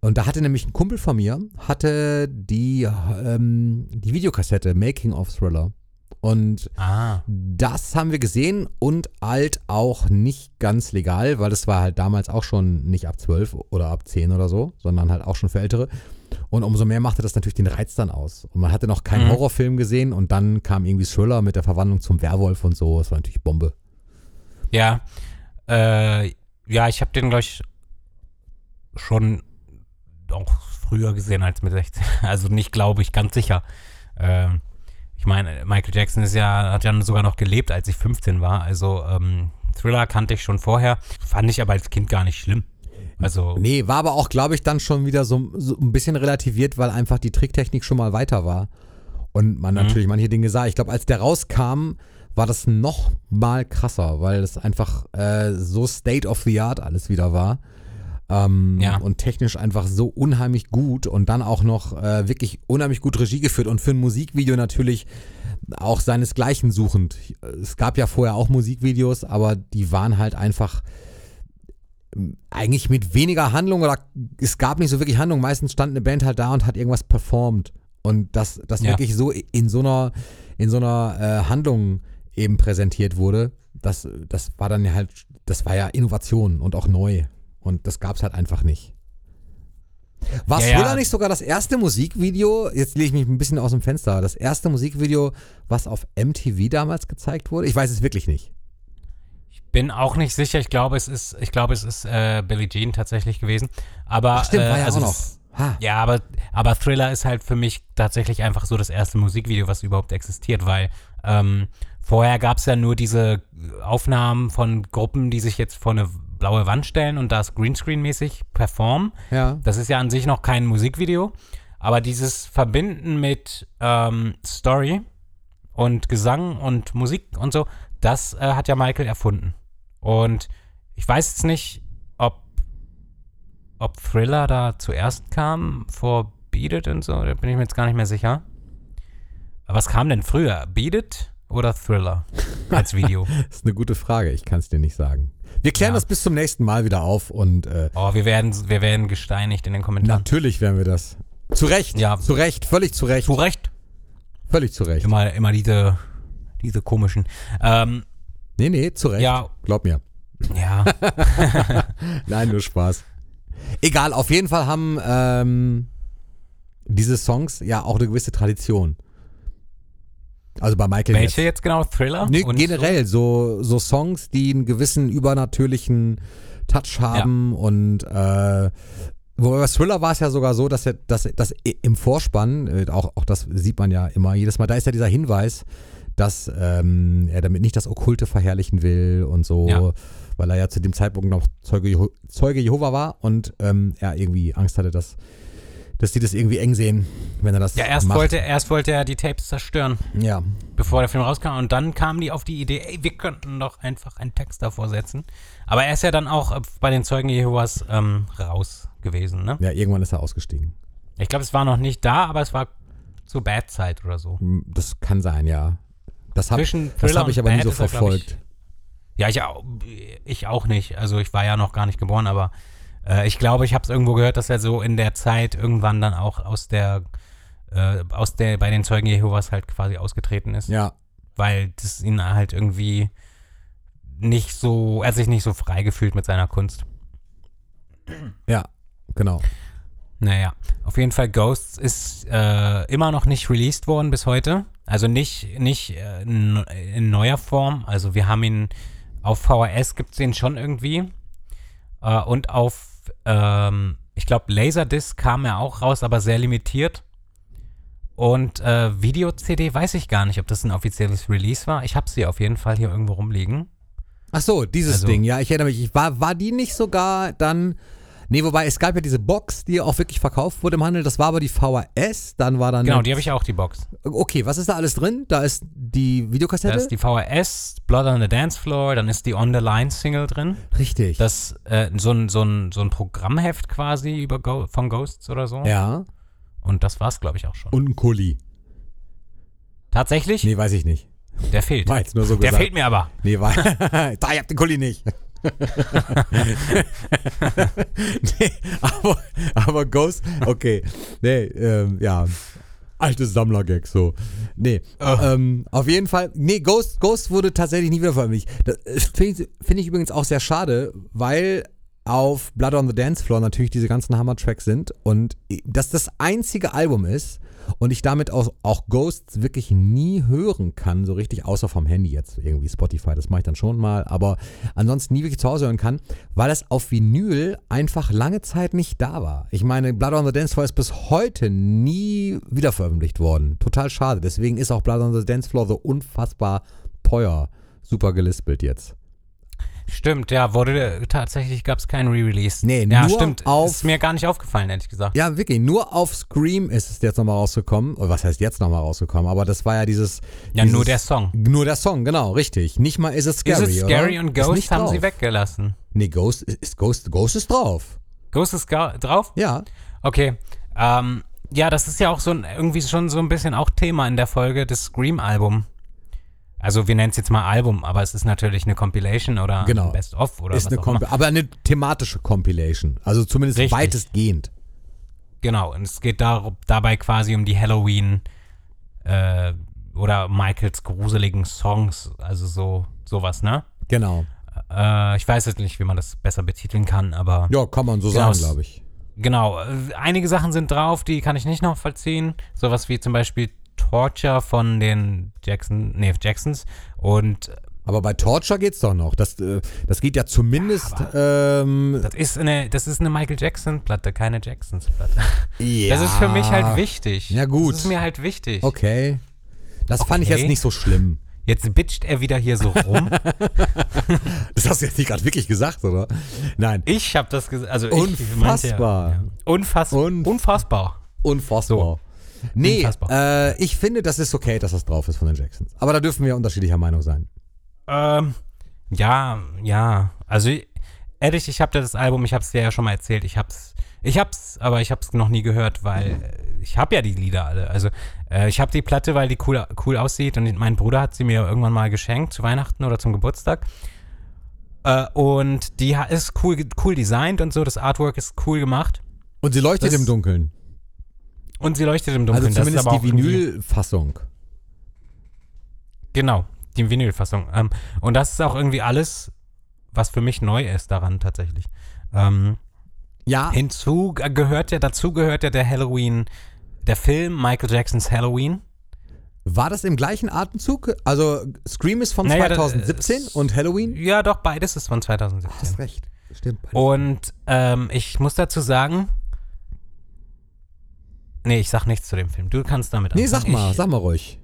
Und da hatte nämlich ein Kumpel von mir, hatte die, ähm, die Videokassette Making of Thriller. Und Ah. das haben wir gesehen und halt auch nicht ganz legal, weil das war halt damals auch schon nicht ab 12 oder ab 10 oder so, sondern halt auch schon für Ältere. Und umso mehr machte das natürlich den Reiz dann aus. Und man hatte noch keinen Mhm. Horrorfilm gesehen und dann kam irgendwie Thriller mit der Verwandlung zum Werwolf und so. Das war natürlich Bombe. Ja, äh, ja, ich habe den, glaube ich, schon auch früher gesehen als mit 16. [LAUGHS] Also nicht, glaube ich, ganz sicher. Ähm, ich meine, Michael Jackson ist ja, hat ja sogar noch gelebt, als ich 15 war. Also ähm, Thriller kannte ich schon vorher, fand ich aber als Kind gar nicht schlimm. Also, Nee, war aber auch, glaube ich, dann schon wieder so, so ein bisschen relativiert, weil einfach die Tricktechnik schon mal weiter war. Und man natürlich manche Dinge sah. Ich glaube, als der rauskam, war das noch mal krasser, weil es einfach äh, so State of the Art alles wieder war. Ähm, Ja. Und technisch einfach so unheimlich gut und dann auch noch äh, wirklich unheimlich gut Regie geführt und für ein Musikvideo natürlich auch seinesgleichen suchend. Es gab ja vorher auch Musikvideos, aber die waren halt einfach eigentlich mit weniger Handlung oder es gab nicht so wirklich Handlung. Meistens stand eine Band halt da und hat irgendwas performt. Und das, das Ja. wirklich so in so einer, in so einer äh, Handlung eben präsentiert wurde, das, das war dann halt, das war ja Innovation und auch neu. Und das gab es halt einfach nicht. War Ja, Thriller ja. nicht sogar das erste Musikvideo, jetzt lege ich mich ein bisschen aus dem Fenster, das erste Musikvideo, was auf MTV damals gezeigt wurde? Ich weiß es wirklich nicht. bin auch nicht sicher. Ich glaube, es ist, ich glaube, es ist äh, Billie Jean tatsächlich gewesen. Aber Stimmt, äh, war ja also auch noch. Ha. Ja, aber, aber Thriller ist halt für mich tatsächlich einfach so das erste Musikvideo, was überhaupt existiert, weil ähm, vorher gab es ja nur diese Aufnahmen von Gruppen, die sich jetzt vor eine blaue Wand stellen und das Greenscreen-mäßig performen. Ja. Das ist ja an sich noch kein Musikvideo, aber dieses Verbinden mit ähm, Story und Gesang und Musik und so, das äh, hat ja Michael erfunden. Und ich weiß jetzt nicht, ob, ob Thriller da zuerst kam vor Beat It und so, da bin ich mir jetzt gar nicht mehr sicher. Aber was kam denn früher? Beat It oder Thriller [LAUGHS] als Video? Das ist eine gute Frage, ich kann es dir nicht sagen. Wir klären Ja. das bis zum nächsten Mal wieder auf und äh, Oh, wir werden, wir werden gesteinigt in den Kommentaren. natürlich werden wir das. Zu Recht, Ja. zu Recht, völlig zu Recht. Zu Recht. Völlig zu Recht. Immer, immer diese, diese komischen. Ähm, Nee, nee, zu Recht. Ja. Glaub mir. ja, [LAUGHS] Nein, nur Spaß. Egal, auf jeden Fall haben ähm, diese Songs ja auch eine gewisse Tradition. Also bei Michael welche jetzt genau? Thriller? Nee, Und generell so, so Songs, die einen gewissen übernatürlichen Touch haben und äh, wobei bei Thriller war es ja sogar so, dass er, dass, dass im Vorspann, äh, auch, auch das sieht man ja immer jedes Mal, da ist ja dieser Hinweis, dass ähm, er damit nicht das Okkulte verherrlichen will und so, Ja. weil er ja zu dem Zeitpunkt noch Zeuge, Jeho Zeuge Jehova war und ähm, er irgendwie Angst hatte, dass, dass die das irgendwie eng sehen, wenn er das Ja, erst macht. wollte, erst wollte er die Tapes zerstören, Ja, bevor der Film rauskam. Und dann kamen die auf die Idee, ey, wir könnten doch einfach einen Text davor setzen. Aber er ist ja dann auch äh, bei den Zeugen Jehovas ähm, raus gewesen, ne? ja, irgendwann ist er ausgestiegen. Ich glaube, es war noch nicht da, aber es war zur Bad-Zeit oder so. Das kann sein, ja. Das habe hab ich aber nie so ist er, verfolgt. ich- Ja, ich auch, ich auch nicht. Also ich war ja noch gar nicht geboren, aber äh, ich glaube, ich habe es irgendwo gehört, dass er so in der Zeit irgendwann dann auch aus der, äh, aus der, bei den Zeugen Jehovas halt quasi ausgetreten ist. Ja, Weil das ihn halt irgendwie nicht so, er hat sich nicht so frei gefühlt mit seiner Kunst. ja, genau. Naja, auf jeden Fall Ghosts ist äh, immer noch nicht released worden bis heute. Also nicht, nicht äh, in, in neuer Form. Also wir haben ihn auf VHS gibt es den schon irgendwie. Äh, und auf, ähm, ich glaube, Laserdisc kam er auch raus, aber sehr limitiert. Und äh, Video-CD weiß ich gar nicht, ob das ein offizielles Release war. Ich habe sie auf jeden Fall hier irgendwo rumliegen. Ach so, dieses Also- Ding, ja, ich erinnere mich. Ich war, war die nicht sogar dann, Nee, wobei es gab ja diese Box, die auch wirklich verkauft wurde im Handel. Das war aber die VHS. Dann war dann. Genau, die habe ich auch, die Box. Okay, was ist da alles drin? Da ist die Da Videokassette. ist die VHS, Blood on the Dance Floor, dann ist die On the Line Single drin. Richtig. Das, äh, so ein, so ein, so ein Programmheft quasi über Go von Ghosts oder so. ja. Und das war's, glaube ich, auch schon. Und ein Kuli. Tatsächlich? Nee, weiß ich nicht. Der fehlt. War jetzt nur so Der gesagt. fehlt mir aber. Nee, war. [LAUGHS] da, ihr habt den Kuli nicht. Nee, aber, aber Ghost, okay. Nee, ähm, ja. Altes Sammlergag, so. Nee, ähm, auf jeden Fall. Nee, Ghost, Ghost wurde tatsächlich nie wieder veröffentlicht. Das äh, finde ich, find ich übrigens auch sehr schade, weil auf Blood on the Dance Floor natürlich diese ganzen Hammer-Tracks sind und das das einzige Album ist und ich damit auch, auch Ghosts wirklich nie hören kann, so richtig, außer vom Handy jetzt, irgendwie Spotify, das mache ich dann schon mal, aber ansonsten nie wirklich zu Hause hören kann, weil es auf Vinyl einfach lange Zeit nicht da war. Ich meine, Blood on the Dance Floor ist bis heute nie wieder veröffentlicht worden. Total schade. Deswegen ist auch Blood on the Dance Floor so unfassbar teuer. Super gelispelt jetzt. Stimmt, ja, wurde tatsächlich gab es keinen Re-Release. Nee, ja, nur stimmt. auf- Ist mir gar nicht aufgefallen, ehrlich gesagt. Ja, wirklich. Nur auf Scream ist es jetzt nochmal rausgekommen. Oder was heißt jetzt nochmal rausgekommen? Aber das war ja dieses. Ja, dieses, nur der Song. Nur der Song, genau, richtig. Nicht mal ist es scary. Ist es Scary oder? und Ghost nicht haben drauf. sie weggelassen. Nee, Ghost ist Ghost, Ghost ist drauf. Ghost ist drauf? Ja. Okay. Ähm, ja, das ist ja auch so ein, irgendwie schon so ein bisschen auch Thema in der Folge des Scream-Album. Also wir nennen es jetzt mal Album, aber es ist natürlich eine Compilation oder Genau. ein Best-of oder ist was eine auch immer. Aber eine thematische Compilation. Also zumindest Richtig. weitestgehend. Genau, und es geht dar dabei quasi um die Halloween äh, oder Michaels gruseligen Songs, also so sowas, ne? Genau. Äh, ich weiß jetzt nicht, wie man das besser betiteln kann, aber Ja, kann man so Genau, sagen, glaube ich. genau. äh, Einige Sachen sind drauf, die kann ich nicht noch vollziehen. Sowas wie zum Beispiel Torture von den Jackson, nee, Jacksons und Aber bei Torture geht's doch noch. Das, äh, das geht ja zumindest. ähm, das ist eine, das ist eine Michael Jackson Platte, keine Jacksons Platte. ja. Das ist für mich halt wichtig. Ja, gut. Das ist mir halt wichtig. Okay. Das fand ich Okay. jetzt nicht so schlimm. Jetzt bitcht er wieder hier so rum. [LAUGHS] Das hast du jetzt nicht gerade wirklich gesagt, oder? Nein. Ich habe das gesagt. Also Unfassbar. Ich, ja, Unfass Unf- unfassbar. Unfassbar. Nee, äh, ich finde, das ist okay, dass das drauf ist von den Jacksons. Aber da dürfen wir unterschiedlicher Meinung sein. Ähm, ja, ja. Also ehrlich, ich habe das Album, ich habe es dir ja schon mal erzählt. Ich hab's, ich hab's, aber ich hab's noch nie gehört, weil ich habe ja die Lieder alle. Also äh, ich habe die Platte, weil die cool, cool aussieht und mein Bruder hat sie mir irgendwann mal geschenkt zu Weihnachten oder zum Geburtstag. Äh, und die ist cool, cool designt und so. Das Artwork ist cool gemacht Und sie leuchtet Das- im Dunkeln. Und sie leuchtet im Dunkeln. Also zumindest das ist aber die Vinylfassung. Genau, die Vinylfassung. Ähm, und das ist auch irgendwie alles, was für mich neu ist daran tatsächlich. Ähm, Ja, hinzu äh, gehört ja, dazu gehört ja der Halloween, der Film Michael Jacksons Halloween. war das im gleichen Atemzug? Also Scream ist von Naja, das- 2017 es- und Halloween? Ja, doch, beides ist von 2017. Hast recht. Stimmt. Und ähm, ich muss dazu sagen, nee, ich sag nichts zu dem Film. Du kannst damit Nee, anfangen. sag mal, Ich, sag mal ruhig.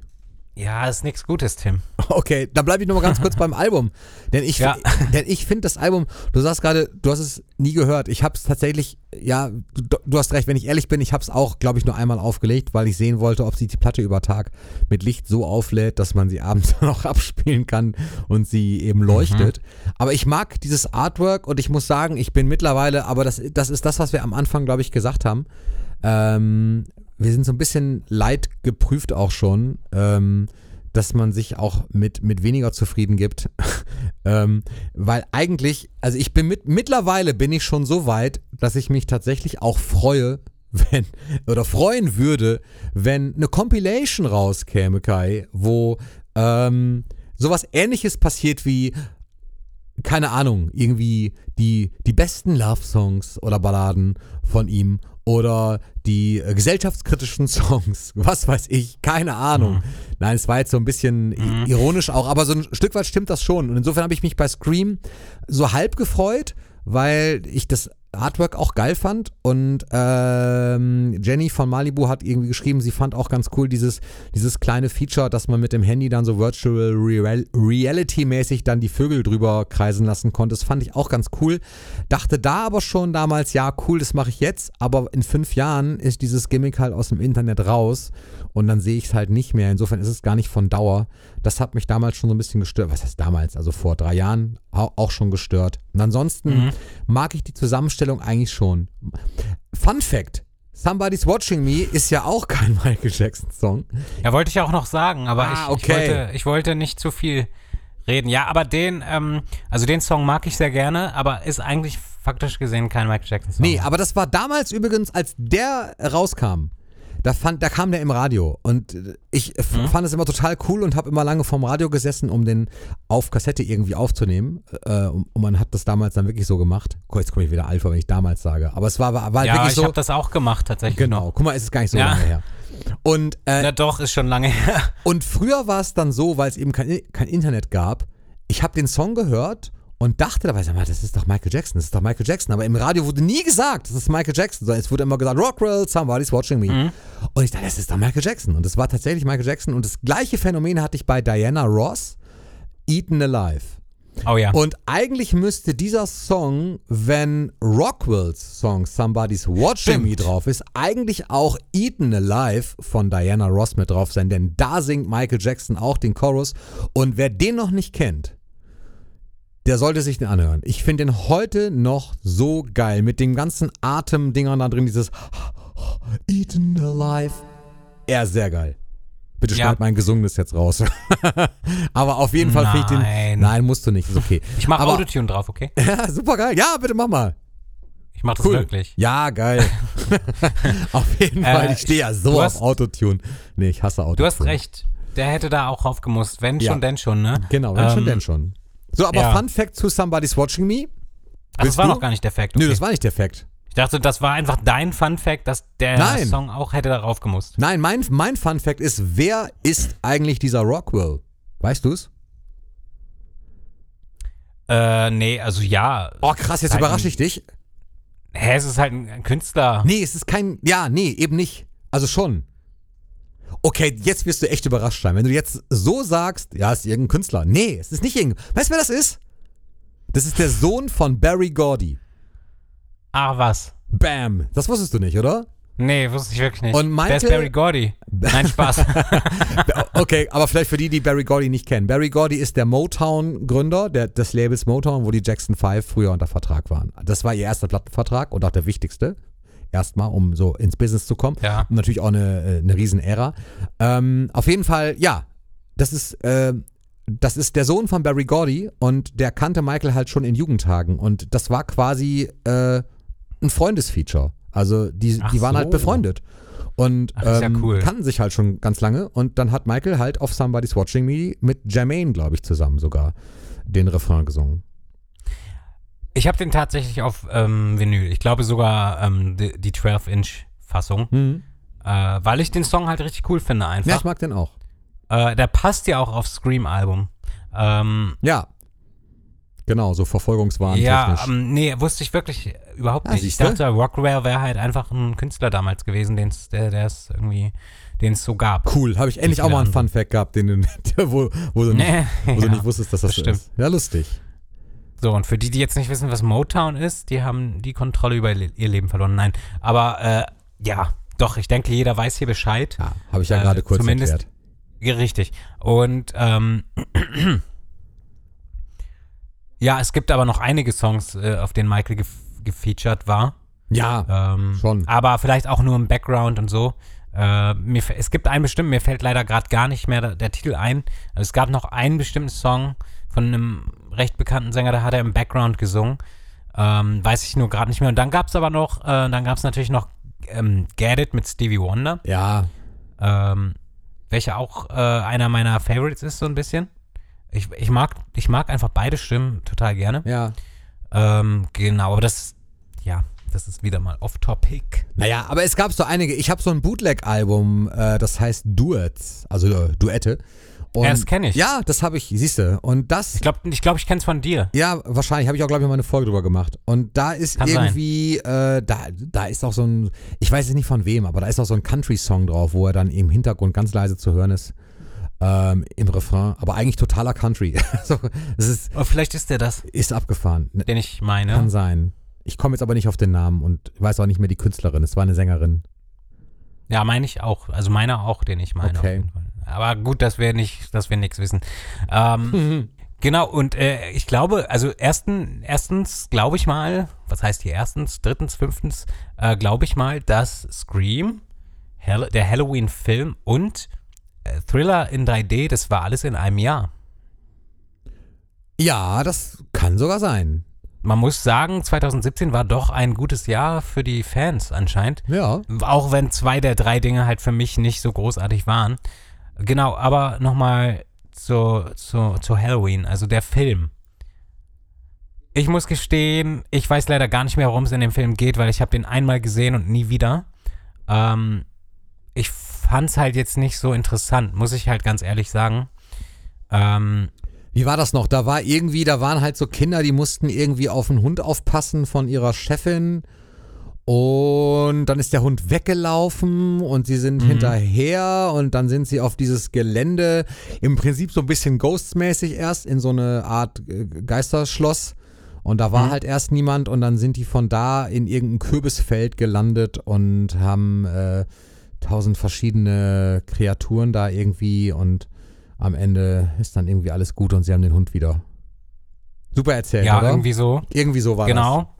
Ja, ist nichts Gutes, Tim. Okay, dann bleibe ich noch mal ganz kurz [LAUGHS] beim Album. Denn ich, Ja. denn ich finde das Album, du sagst gerade, du hast es nie gehört. Ich habe es tatsächlich, ja, du, du hast recht, wenn ich ehrlich bin, ich habe es auch, glaube ich, nur einmal aufgelegt, weil ich sehen wollte, ob sich die Platte über Tag mit Licht so auflädt, dass man sie abends [LAUGHS] noch abspielen kann und sie eben leuchtet. Aber ich mag dieses Artwork und ich muss sagen, ich bin mittlerweile, aber das, das ist das, was wir am Anfang, glaube ich, gesagt haben. Ähm, wir sind so ein bisschen leid geprüft auch schon, ähm, dass man sich auch mit, mit weniger zufrieden gibt. [LAUGHS] ähm, weil eigentlich, also ich bin mit, mittlerweile bin ich schon so weit, dass ich mich tatsächlich auch freue, [LAUGHS] wenn, oder freuen würde, wenn eine Compilation rauskäme, Kai, wo ähm, sowas ähnliches passiert wie keine Ahnung, irgendwie die, die besten Love-Songs oder Balladen von ihm oder die äh, gesellschaftskritischen [LAUGHS] Songs, was weiß ich, keine Ahnung. Nein, es war jetzt so ein bisschen i- ironisch auch, aber so ein Stück weit stimmt das schon. Und insofern habe ich mich bei Scream so halb gefreut, weil ich das Artwork auch geil fand. Und ähm, Jenny von Malibu hat irgendwie geschrieben, sie fand auch ganz cool dieses, dieses kleine Feature, dass man mit dem Handy dann so Virtual Real Reality-mäßig dann die Vögel drüber kreisen lassen konnte. Das fand ich auch ganz cool. Dachte da aber schon damals, ja, cool, das mache ich jetzt. Aber in fünf Jahren ist dieses Gimmick halt aus dem Internet raus. Und dann sehe ich es halt nicht mehr. Insofern ist es gar nicht von Dauer. Das hat mich damals schon so ein bisschen gestört. Was heißt damals? Also vor drei Jahren au- auch schon gestört. Und ansonsten mag ich die Zusammenstellung eigentlich schon. Fun Fact: Somebody's Watching Me ist ja auch kein [LAUGHS] Michael Jackson-Song. Ja, wollte ich auch noch sagen, aber Ah, ich, ich, okay. wollte, ich wollte nicht zu viel reden. Ja, aber den, ähm, also den Song mag ich sehr gerne, aber ist eigentlich faktisch gesehen kein Michael Jackson-Song. Nee, aber das war damals übrigens, als der rauskam. Da, fand, da kam der im Radio und ich Mhm. fand es immer total cool und habe immer lange vorm Radio gesessen, um den auf Kassette irgendwie aufzunehmen. Äh, und, und man hat das damals dann wirklich so gemacht. Guck, jetzt komme ich wieder alt vor, wenn ich damals sage. Aber es war, war, war ja, wirklich ich so. habe das auch gemacht tatsächlich. Genau, guck mal, es ist gar nicht so Ja. lange her. Und, äh, Na doch, ist schon lange her. und früher war es dann so, weil es eben kein, kein Internet gab, ich habe den Song gehört und dachte dabei, sag mal, das ist doch Michael Jackson, das ist doch Michael Jackson. Aber im Radio wurde nie gesagt, das ist Michael Jackson, sondern es wurde immer gesagt, Rockwell, somebody's watching me. Und ich dachte, das ist doch Michael Jackson. Und es war tatsächlich Michael Jackson. Und das gleiche Phänomen hatte ich bei Diana Ross, Eaten Alive. Oh ja. Und eigentlich müsste dieser Song, wenn Rockwells Song Somebody's Watching Me Stimmt. drauf ist, eigentlich auch Eaten Alive von Diana Ross mit drauf sein, denn da singt Michael Jackson auch den Chorus. Und wer den noch nicht kennt, der sollte sich den anhören. Ich finde den heute noch so geil mit den ganzen Atemdingern da drin, dieses [GASPS] Eaten Alive. Er ist sehr geil. Bitte Ja. schneid mein Gesungenes jetzt raus. [LAUGHS] Aber auf jeden Fall finde ich den. Nein. Nein, musst du nicht, ist okay. Ich mache Autotune drauf, okay? [LAUGHS] ja, super geil. Ja, bitte mach mal. Ich mache das Cool. wirklich. Ja, geil. [LAUGHS] auf jeden Äh, Fall. Ich stehe ja so auf Autotune. Nee, ich hasse Autotune. Du hast recht. Der hätte da auch drauf gemusst. Wenn Ja. schon, denn schon, ne? Genau, wenn schon, Ähm, denn schon. So, aber ja. Fun Fact zu Somebody's Watching Me. Ach, das war du? noch gar nicht der Fact. Nö, Okay. das war nicht der Fact. ich dachte, das war einfach dein Fun Fact, dass der Nein. Song auch hätte darauf gemusst. Nein, mein, mein Fun Fact ist, wer ist eigentlich dieser Rockwell? Weißt du's? Äh, nee, also ja. Oh, krass, jetzt Halt überrasche ich dich. Hä, es ist halt ein Künstler. Nee, es ist kein. Ja, nee, eben nicht. Also schon. Okay, jetzt wirst du echt überrascht sein. Wenn du jetzt so sagst, ja, es ist irgendein Künstler. Nee, es ist nicht irgendein. Weißt du, wer das ist? Das ist der Sohn von Barry Gordy. Ah, was? Bam. Das wusstest du nicht, oder? Nee, wusste ich wirklich nicht. Und Wer ist Michael- Barry Gordy? Nein, Spaß. [LAUGHS] Okay, aber vielleicht für die, die Barry Gordy nicht kennen. Barry Gordy ist der Motown-Gründer der, des Labels Motown, wo die Jackson 5 früher unter Vertrag waren. Das war ihr erster Plattenvertrag und auch der wichtigste. Erstmal, um so ins Business zu kommen. Ja. Und natürlich auch eine, äh, eine Riesen-Ära. Ähm, auf jeden Fall, ja, das ist, äh, das ist der Sohn von Barry Gordy und der kannte Michael halt schon in Jugendtagen. Und das war quasi äh, ein Freundesfeature. Also die, Ach die waren halt so. befreundet. Und Ach, ja ähm, cool. kannten sich halt schon ganz lange. Und dann hat Michael halt auf Somebody's Watching Me mit Jermaine, glaube ich, zusammen sogar den Refrain gesungen. Ich habe den tatsächlich auf ähm, Vinyl. Ich glaube sogar ähm, die, die 12-Inch-Fassung. Mhm. Äh, weil ich den Song halt richtig cool finde Ja, ich einfach. mag den auch. äh, der passt ja auch aufs Scream-Album. Ähm, Ja. Genau, so Verfolgungswahn ja, ähm, nee, wusste ich wirklich überhaupt Ah, nicht. Ich dachte, Rockwell wäre halt einfach ein Künstler damals gewesen, den's, der es irgendwie, den es so gab. Cool, habe ich endlich auch mal einen. Fun Fact gehabt, den du, der, [LAUGHS] wo, wo, du nicht, Nee, wo du [LAUGHS] ja. nicht wusstest, dass das, das stimmt. ist. Ja, lustig. So, und für die, die jetzt nicht wissen, was Motown ist, die haben die Kontrolle über ihr Leben verloren. Nein, aber äh, ja, doch, ich denke, jeder weiß hier Bescheid. Ja, habe ich ja Äh, gerade kurz zumindest- erklärt. Richtig. Und ähm, [CLEARS THROAT] ja, es gibt aber noch einige Songs, äh, auf denen Michael gef gefeatured war. Ja, Ähm, Schon. Aber vielleicht auch nur im Background und so. Äh, mir, es gibt einen bestimmten, mir fällt leider gerade gar nicht mehr der, der Titel ein. Es gab noch einen bestimmten Song von einem recht bekannten Sänger, da hat er im Background gesungen. Ähm, weiß ich nur gerade nicht mehr. Und dann gab es aber noch, äh, dann gab es natürlich noch ähm, Get It mit Stevie Wonder, ja, ähm, welcher auch äh, einer meiner Favorites ist, so ein bisschen. Ich, ich, mag, ich mag einfach beide Stimmen total gerne. ja. Ähm, genau, aber das, ja, das ist wieder mal off-topic. Naja, aber es gab so einige. Ich habe so ein Bootleg-Album, äh, das heißt Duets, also äh, Duette. Und, Ja, das kenn ich. Ja, das habe ich, siehst du. Und das, Ich glaube, ich, glaub, ich kenne es von dir. ja, wahrscheinlich, habe ich auch, glaube ich, mal eine Folge drüber gemacht. Und da ist Kann irgendwie, äh, da, da ist auch so ein, ich weiß jetzt nicht von wem, aber da ist auch so ein Country-Song drauf, wo er dann im Hintergrund ganz leise zu hören ist. Ähm, Im Refrain, aber eigentlich totaler Country. [LAUGHS] so, das ist, Oh, vielleicht ist der das, ist abgefahren. Ne, den ich meine. Kann sein. Ich komme jetzt aber nicht auf den Namen und weiß auch nicht mehr die Künstlerin. Es war eine Sängerin. Ja, meine ich auch. Also meiner auch, den ich meine. auf Okay. Aber gut, dass wir nicht, dass wir nichts wissen. Ähm, genau, und äh, ich glaube, also ersten, erstens glaube ich mal, was heißt hier erstens, drittens, fünftens, äh, glaube ich mal, dass Scream, Hall der Halloween-Film und äh, Thriller in 3D, das war alles in einem Jahr. Ja, das kann sogar sein. Man muss sagen, 2017 war doch ein gutes Jahr für die Fans anscheinend. Ja. Auch wenn zwei der drei Dinge halt für mich nicht so großartig waren. Genau, aber nochmal zu, zu, zu Halloween, also der Film. Ich muss gestehen, ich weiß leider gar nicht mehr, worum es in dem Film geht, weil ich habe den einmal gesehen und nie wieder. Ähm, ich es halt jetzt nicht so interessant, muss ich halt ganz ehrlich sagen. Ähm, Wie war das noch? Da war irgendwie, da waren halt so Kinder, die mussten irgendwie auf den Hund aufpassen von ihrer Chefin. Und dann ist der Hund weggelaufen und sie sind hinterher und dann sind sie auf dieses Gelände, im Prinzip so ein bisschen Ghosts-mäßig erst, in so eine Art äh, Geisterschloss. Und da war halt erst niemand und dann sind die von da in irgendein Kürbisfeld gelandet und haben äh, tausend verschiedene Kreaturen da irgendwie und am Ende ist dann irgendwie alles gut und sie haben den Hund wieder. Super erzählt, ja, oder? irgendwie so. Irgendwie so war Genau.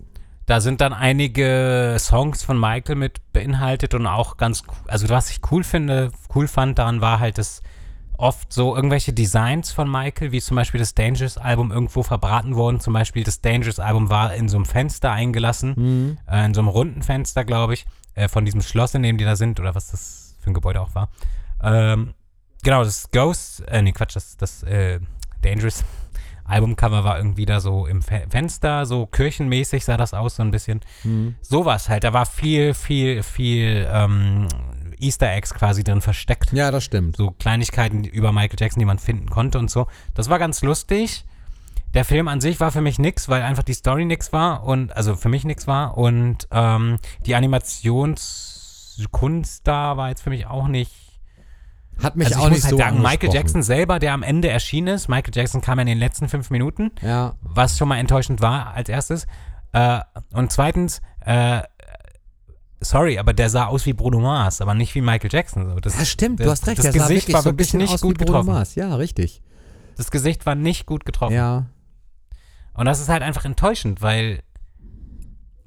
Da sind dann einige Songs von Michael mit beinhaltet und auch ganz, also was ich cool finde, cool fand daran war halt, dass oft so irgendwelche Designs von Michael, wie zum Beispiel das Dangerous Album irgendwo verbraten wurden. Zum Beispiel das Dangerous Album war in so einem Fenster eingelassen, äh, in so einem runden Fenster, glaube ich, äh, von diesem Schloss, in dem die da sind oder was das für ein Gebäude auch war. Ähm, genau, das Ghost, äh, nee, Quatsch, das, das äh, Dangerous Albumcover war irgendwie da so im Fe Fenster, so kirchenmäßig sah das aus, so ein bisschen. Sowas halt, da war viel, viel, viel ähm, Easter Eggs quasi drin versteckt. Ja, das stimmt. So Kleinigkeiten über Michael Jackson, die man finden konnte und so. Das war ganz lustig. Der Film an sich war für mich nix, weil einfach die Story nix war und also für mich nix war und ähm, die Animationskunst da war jetzt für mich auch nicht Hat mich also auch ich nicht halt so sagen, Michael. Jackson selber, der am Ende erschienen ist, Michael Jackson kam ja in den letzten fünf Minuten, Ja, was schon mal enttäuschend war als erstes. Äh, und zweitens, äh, sorry, aber der sah aus wie Bruno Mars, aber nicht wie Michael Jackson. So, das, das stimmt, du das, hast recht. Das der sah Gesicht wirklich war so ein wirklich bisschen nicht gut getroffen. Mars. Ja, richtig. Das Gesicht war nicht gut getroffen. Ja, Und das ist halt einfach enttäuschend, weil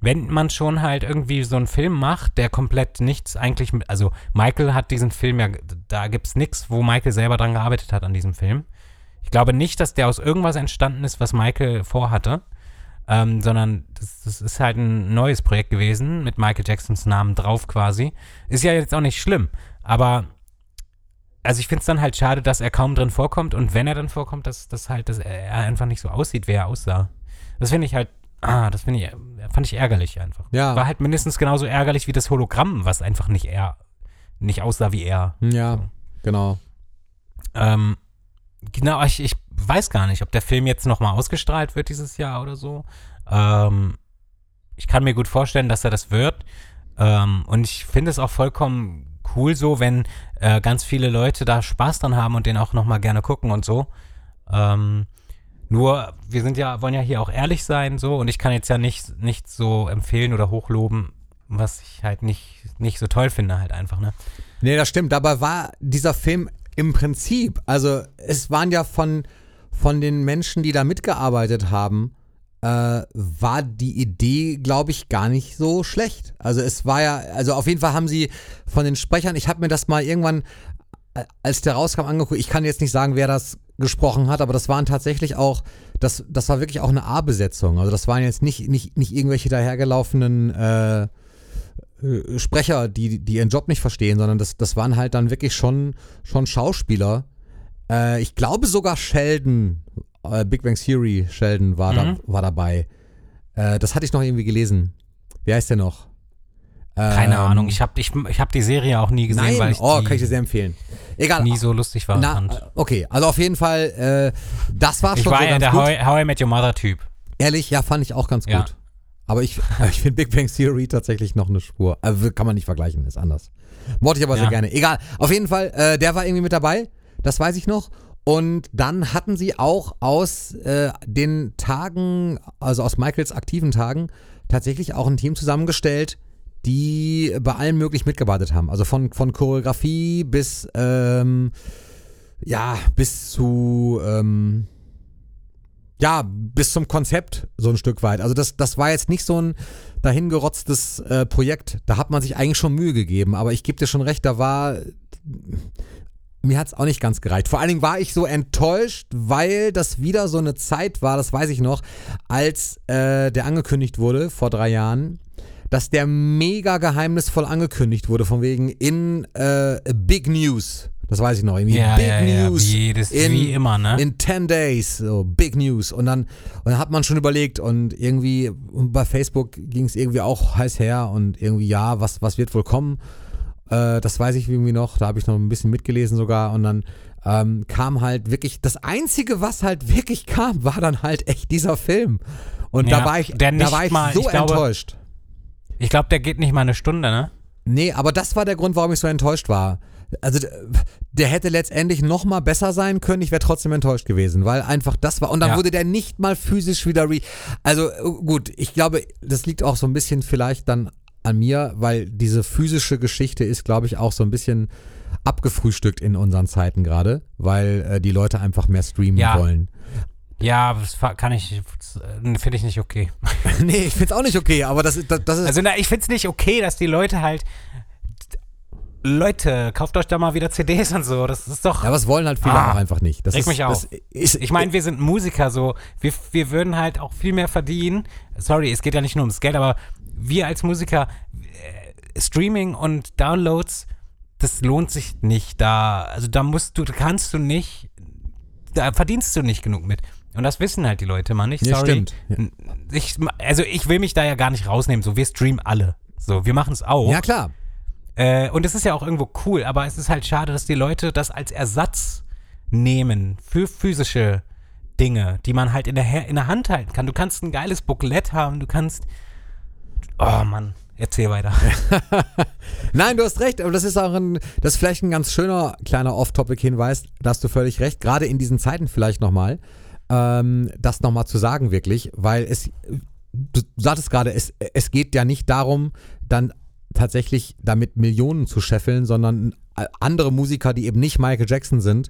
wenn man schon halt irgendwie so einen Film macht, der komplett nichts eigentlich mit, also Michael hat diesen Film ja, da gibt's nichts, wo Michael selber dran gearbeitet hat an diesem Film. Ich glaube nicht, dass der aus irgendwas entstanden ist, was Michael vorhatte, ähm, sondern das, das ist halt ein neues Projekt gewesen mit Michael Jacksons Namen drauf quasi. Ist ja jetzt auch nicht schlimm, aber also ich finde es dann halt schade, dass er kaum drin vorkommt und wenn er dann vorkommt, dass, dass halt dass er einfach nicht so aussieht, wie er aussah. Das finde ich halt, ah, das finde ich, fand ich ärgerlich einfach. Ja. War halt mindestens genauso ärgerlich wie das Hologramm, was einfach nicht er, nicht aussah wie er. ja, So. genau. Ähm, genau, ich, ich weiß gar nicht, ob der Film jetzt nochmal ausgestrahlt wird dieses Jahr oder so. Ähm, ich kann mir gut vorstellen, dass er das wird. Ähm, und ich finde es auch vollkommen cool so, wenn äh, ganz viele Leute da Spaß dran haben und den auch nochmal gerne gucken und so. Ähm, nur, wir sind ja, wollen ja hier auch ehrlich sein, so, und ich kann jetzt ja nicht, nicht so empfehlen oder hochloben, was ich halt nicht, nicht so toll finde, halt einfach, ne? Nee, das stimmt. Dabei war dieser Film im Prinzip, also es waren ja von, von den Menschen, die da mitgearbeitet haben, äh, war die Idee, glaube ich, gar nicht so schlecht. Also es war ja, also auf jeden Fall haben sie von den Sprechern, ich habe mir das mal irgendwann, äh, als der rauskam, angeguckt, ich kann jetzt nicht sagen, wer das gesprochen hat, aber das waren tatsächlich auch, das, das war wirklich auch eine A-Besetzung. Also das waren jetzt nicht, nicht, nicht irgendwelche dahergelaufenen äh, Sprecher, die, die ihren Job nicht verstehen, sondern das, das waren halt dann wirklich schon, schon Schauspieler. Äh, ich glaube sogar Sheldon, äh, Big Bang Theory Sheldon war, da, Mhm. war dabei. Äh, das hatte ich noch irgendwie gelesen. Wie heißt der noch? Keine Ähm, Ahnung. Ich habe ich, ich hab die Serie auch nie gesehen, Nein, weil ich oh, die kann ich dir sehr empfehlen. Egal. nie so lustig war. Na, fand. okay, also auf jeden Fall, äh, das war Ich schon war so ja ganz der gut. How I, How I Met Your Mother Typ. Ehrlich, ja, fand ich auch ganz Ja. gut. Aber ich, [LAUGHS] ich finde Big Bang Theory tatsächlich noch eine Spur. Also kann man nicht vergleichen, ist anders. Mochte ich aber sehr Ja. gerne. Egal. Auf jeden Fall, äh, der war irgendwie mit dabei. Das weiß ich noch. Und dann hatten sie auch aus äh, den Tagen, also aus Michaels aktiven Tagen, tatsächlich auch ein Team zusammengestellt, die bei allem möglich mitgearbeitet haben. Also von, von Choreografie bis, ähm, ja, bis zu, ähm, ja, bis zum Konzept so ein Stück weit. Also das, das war jetzt nicht so ein dahingerotztes äh, Projekt. Da hat man sich eigentlich schon Mühe gegeben. Aber ich gebe dir schon recht, da war, mir hat es auch nicht ganz gereicht. Vor allen Dingen war ich so enttäuscht, weil das wieder so eine Zeit war, das weiß ich noch, als äh, der angekündigt wurde vor drei Jahren, dass der mega geheimnisvoll angekündigt wurde, von wegen in äh, Big News. Das weiß ich noch. Irgendwie Ja, Big ja, ja, News. wie jedes- in, wie immer, ne? In 10 Days, so Big News. Und dann, und dann hat man schon überlegt und irgendwie, bei Facebook ging es irgendwie auch heiß her und irgendwie, ja, was, was wird wohl kommen? Äh, das weiß ich irgendwie noch. Da habe ich noch ein bisschen mitgelesen sogar. Und dann ähm, kam halt wirklich, das Einzige, was halt wirklich kam, war dann halt echt dieser Film. Und da Ja, war ich, da war ich mal- so ich glaube- enttäuscht. Ich glaube, der geht nicht mal eine Stunde, ne? Nee, aber das war der Grund, warum ich so enttäuscht war. Also der hätte letztendlich noch mal besser sein können. Ich wäre trotzdem enttäuscht gewesen, weil einfach das war. Und dann Ja. wurde der nicht mal physisch wieder re. Also äh, gut, ich glaube, das liegt auch so ein bisschen vielleicht dann an mir, weil diese physische Geschichte ist, glaube ich, auch so ein bisschen abgefrühstückt in unseren Zeiten gerade, weil äh, die Leute einfach mehr streamen Ja. wollen. Ja, das kann ich, äh, finde ich nicht okay. [LAUGHS] nee, ich find's auch nicht okay, aber das ist das, das ist Also na, ich finde es nicht okay, dass die Leute halt Leute, kauft euch da mal wieder CDs und so. Das ist doch. ja, was wollen halt viele Ah, auch einfach nicht. Das ist, mich auf. Ist, Ich meine, wir sind Musiker so. Wir, wir würden halt auch viel mehr verdienen. Sorry, es geht ja nicht nur ums Geld, aber wir als Musiker, äh, Streaming und Downloads, das lohnt sich nicht. Da, also da musst du, kannst du nicht, da verdienst du nicht genug mit. Und das wissen halt die Leute mal nicht. Ja, Sorry. stimmt. Ja. Ich, also ich will mich da ja gar nicht rausnehmen. So, wir streamen alle. So, wir machen es auch. ja klar. Äh, und es ist ja auch irgendwo cool, aber es ist halt schade, dass die Leute das als Ersatz nehmen für physische Dinge, die man halt in der, in der Hand halten kann. Du kannst ein geiles Booklet haben, du kannst. Oh Mann, erzähl weiter. [LAUGHS] Nein, du hast recht, aber das ist auch ein, das ist vielleicht ein ganz schöner kleiner Off-Topic-Hinweis, da hast du völlig recht, gerade in diesen Zeiten vielleicht nochmal, ähm, das nochmal zu sagen wirklich, weil es, du sagtest gerade, es, es geht ja nicht darum, dann tatsächlich damit Millionen zu scheffeln, sondern andere Musiker, die eben nicht Michael Jackson sind,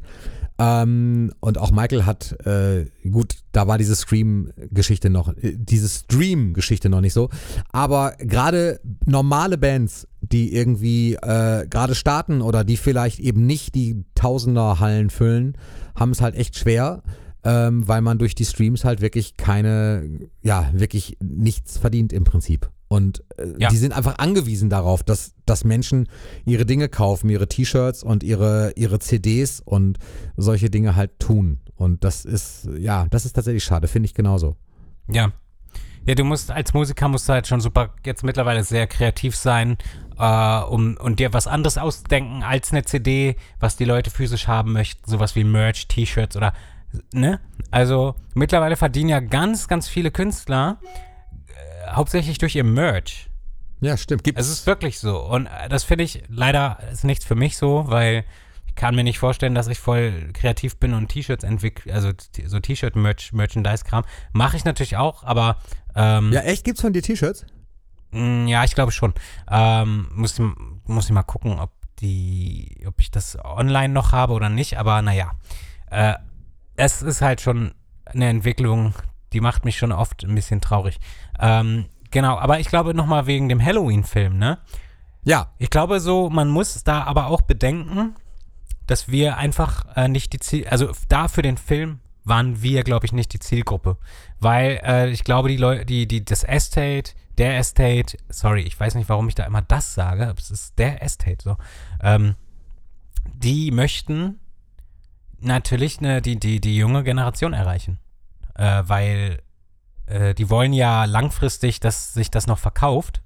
ähm, und auch Michael hat, äh, gut, da war diese Scream-Geschichte noch, äh, diese Stream-Geschichte noch nicht so. Aber gerade normale Bands, die irgendwie äh, gerade starten oder die vielleicht eben nicht die Tausender-Hallen füllen, haben es halt echt schwer, ähm, weil man durch die Streams halt wirklich keine, ja, wirklich nichts verdient im Prinzip. Und äh, Ja. die sind einfach angewiesen darauf, dass, dass Menschen ihre Dinge kaufen, ihre T-Shirts und ihre, ihre CDs und solche Dinge halt tun. Und das ist, ja, das ist tatsächlich schade, finde ich genauso. Ja. Ja, du musst als Musiker musst du halt schon super jetzt mittlerweile sehr kreativ sein, äh, um und dir was anderes ausdenken als eine CD, was die Leute physisch haben möchten, sowas wie Merch, T-Shirts oder ne? Also mittlerweile verdienen ja ganz, ganz viele Künstler äh, hauptsächlich durch ihr Merch. Ja, stimmt. Gibt's. Es ist wirklich so. Und äh, das finde ich leider ist nichts für mich so, weil ich kann mir nicht vorstellen, dass ich voll kreativ bin und T-Shirts entwickle, also so T-Shirt-Merch, Merchandise-Kram. Mache ich natürlich auch, aber ähm, ja, echt? Gibt's von dir T-Shirts? mh, ja, ich glaube schon. Ähm, muss, ich- muss ich mal gucken, ob die, ob ich das online noch habe oder nicht, aber naja. Äh, es ist halt schon eine Entwicklung, die macht mich schon oft ein bisschen traurig. Ähm, genau, aber ich glaube nochmal wegen dem Halloween-Film, ne? Ja. Ich glaube so, man muss da aber auch bedenken, dass wir einfach äh, nicht die Ziel, also da für den Film waren wir, glaube ich, nicht die Zielgruppe, weil äh, ich glaube, die Leute, die, die, das Estate, der Estate, sorry, ich weiß nicht, warum ich da immer das sage, aber es ist der Estate, so, ähm, die möchten natürlich ne, die, die, die junge Generation erreichen, äh, weil äh, die wollen ja langfristig, dass sich das noch verkauft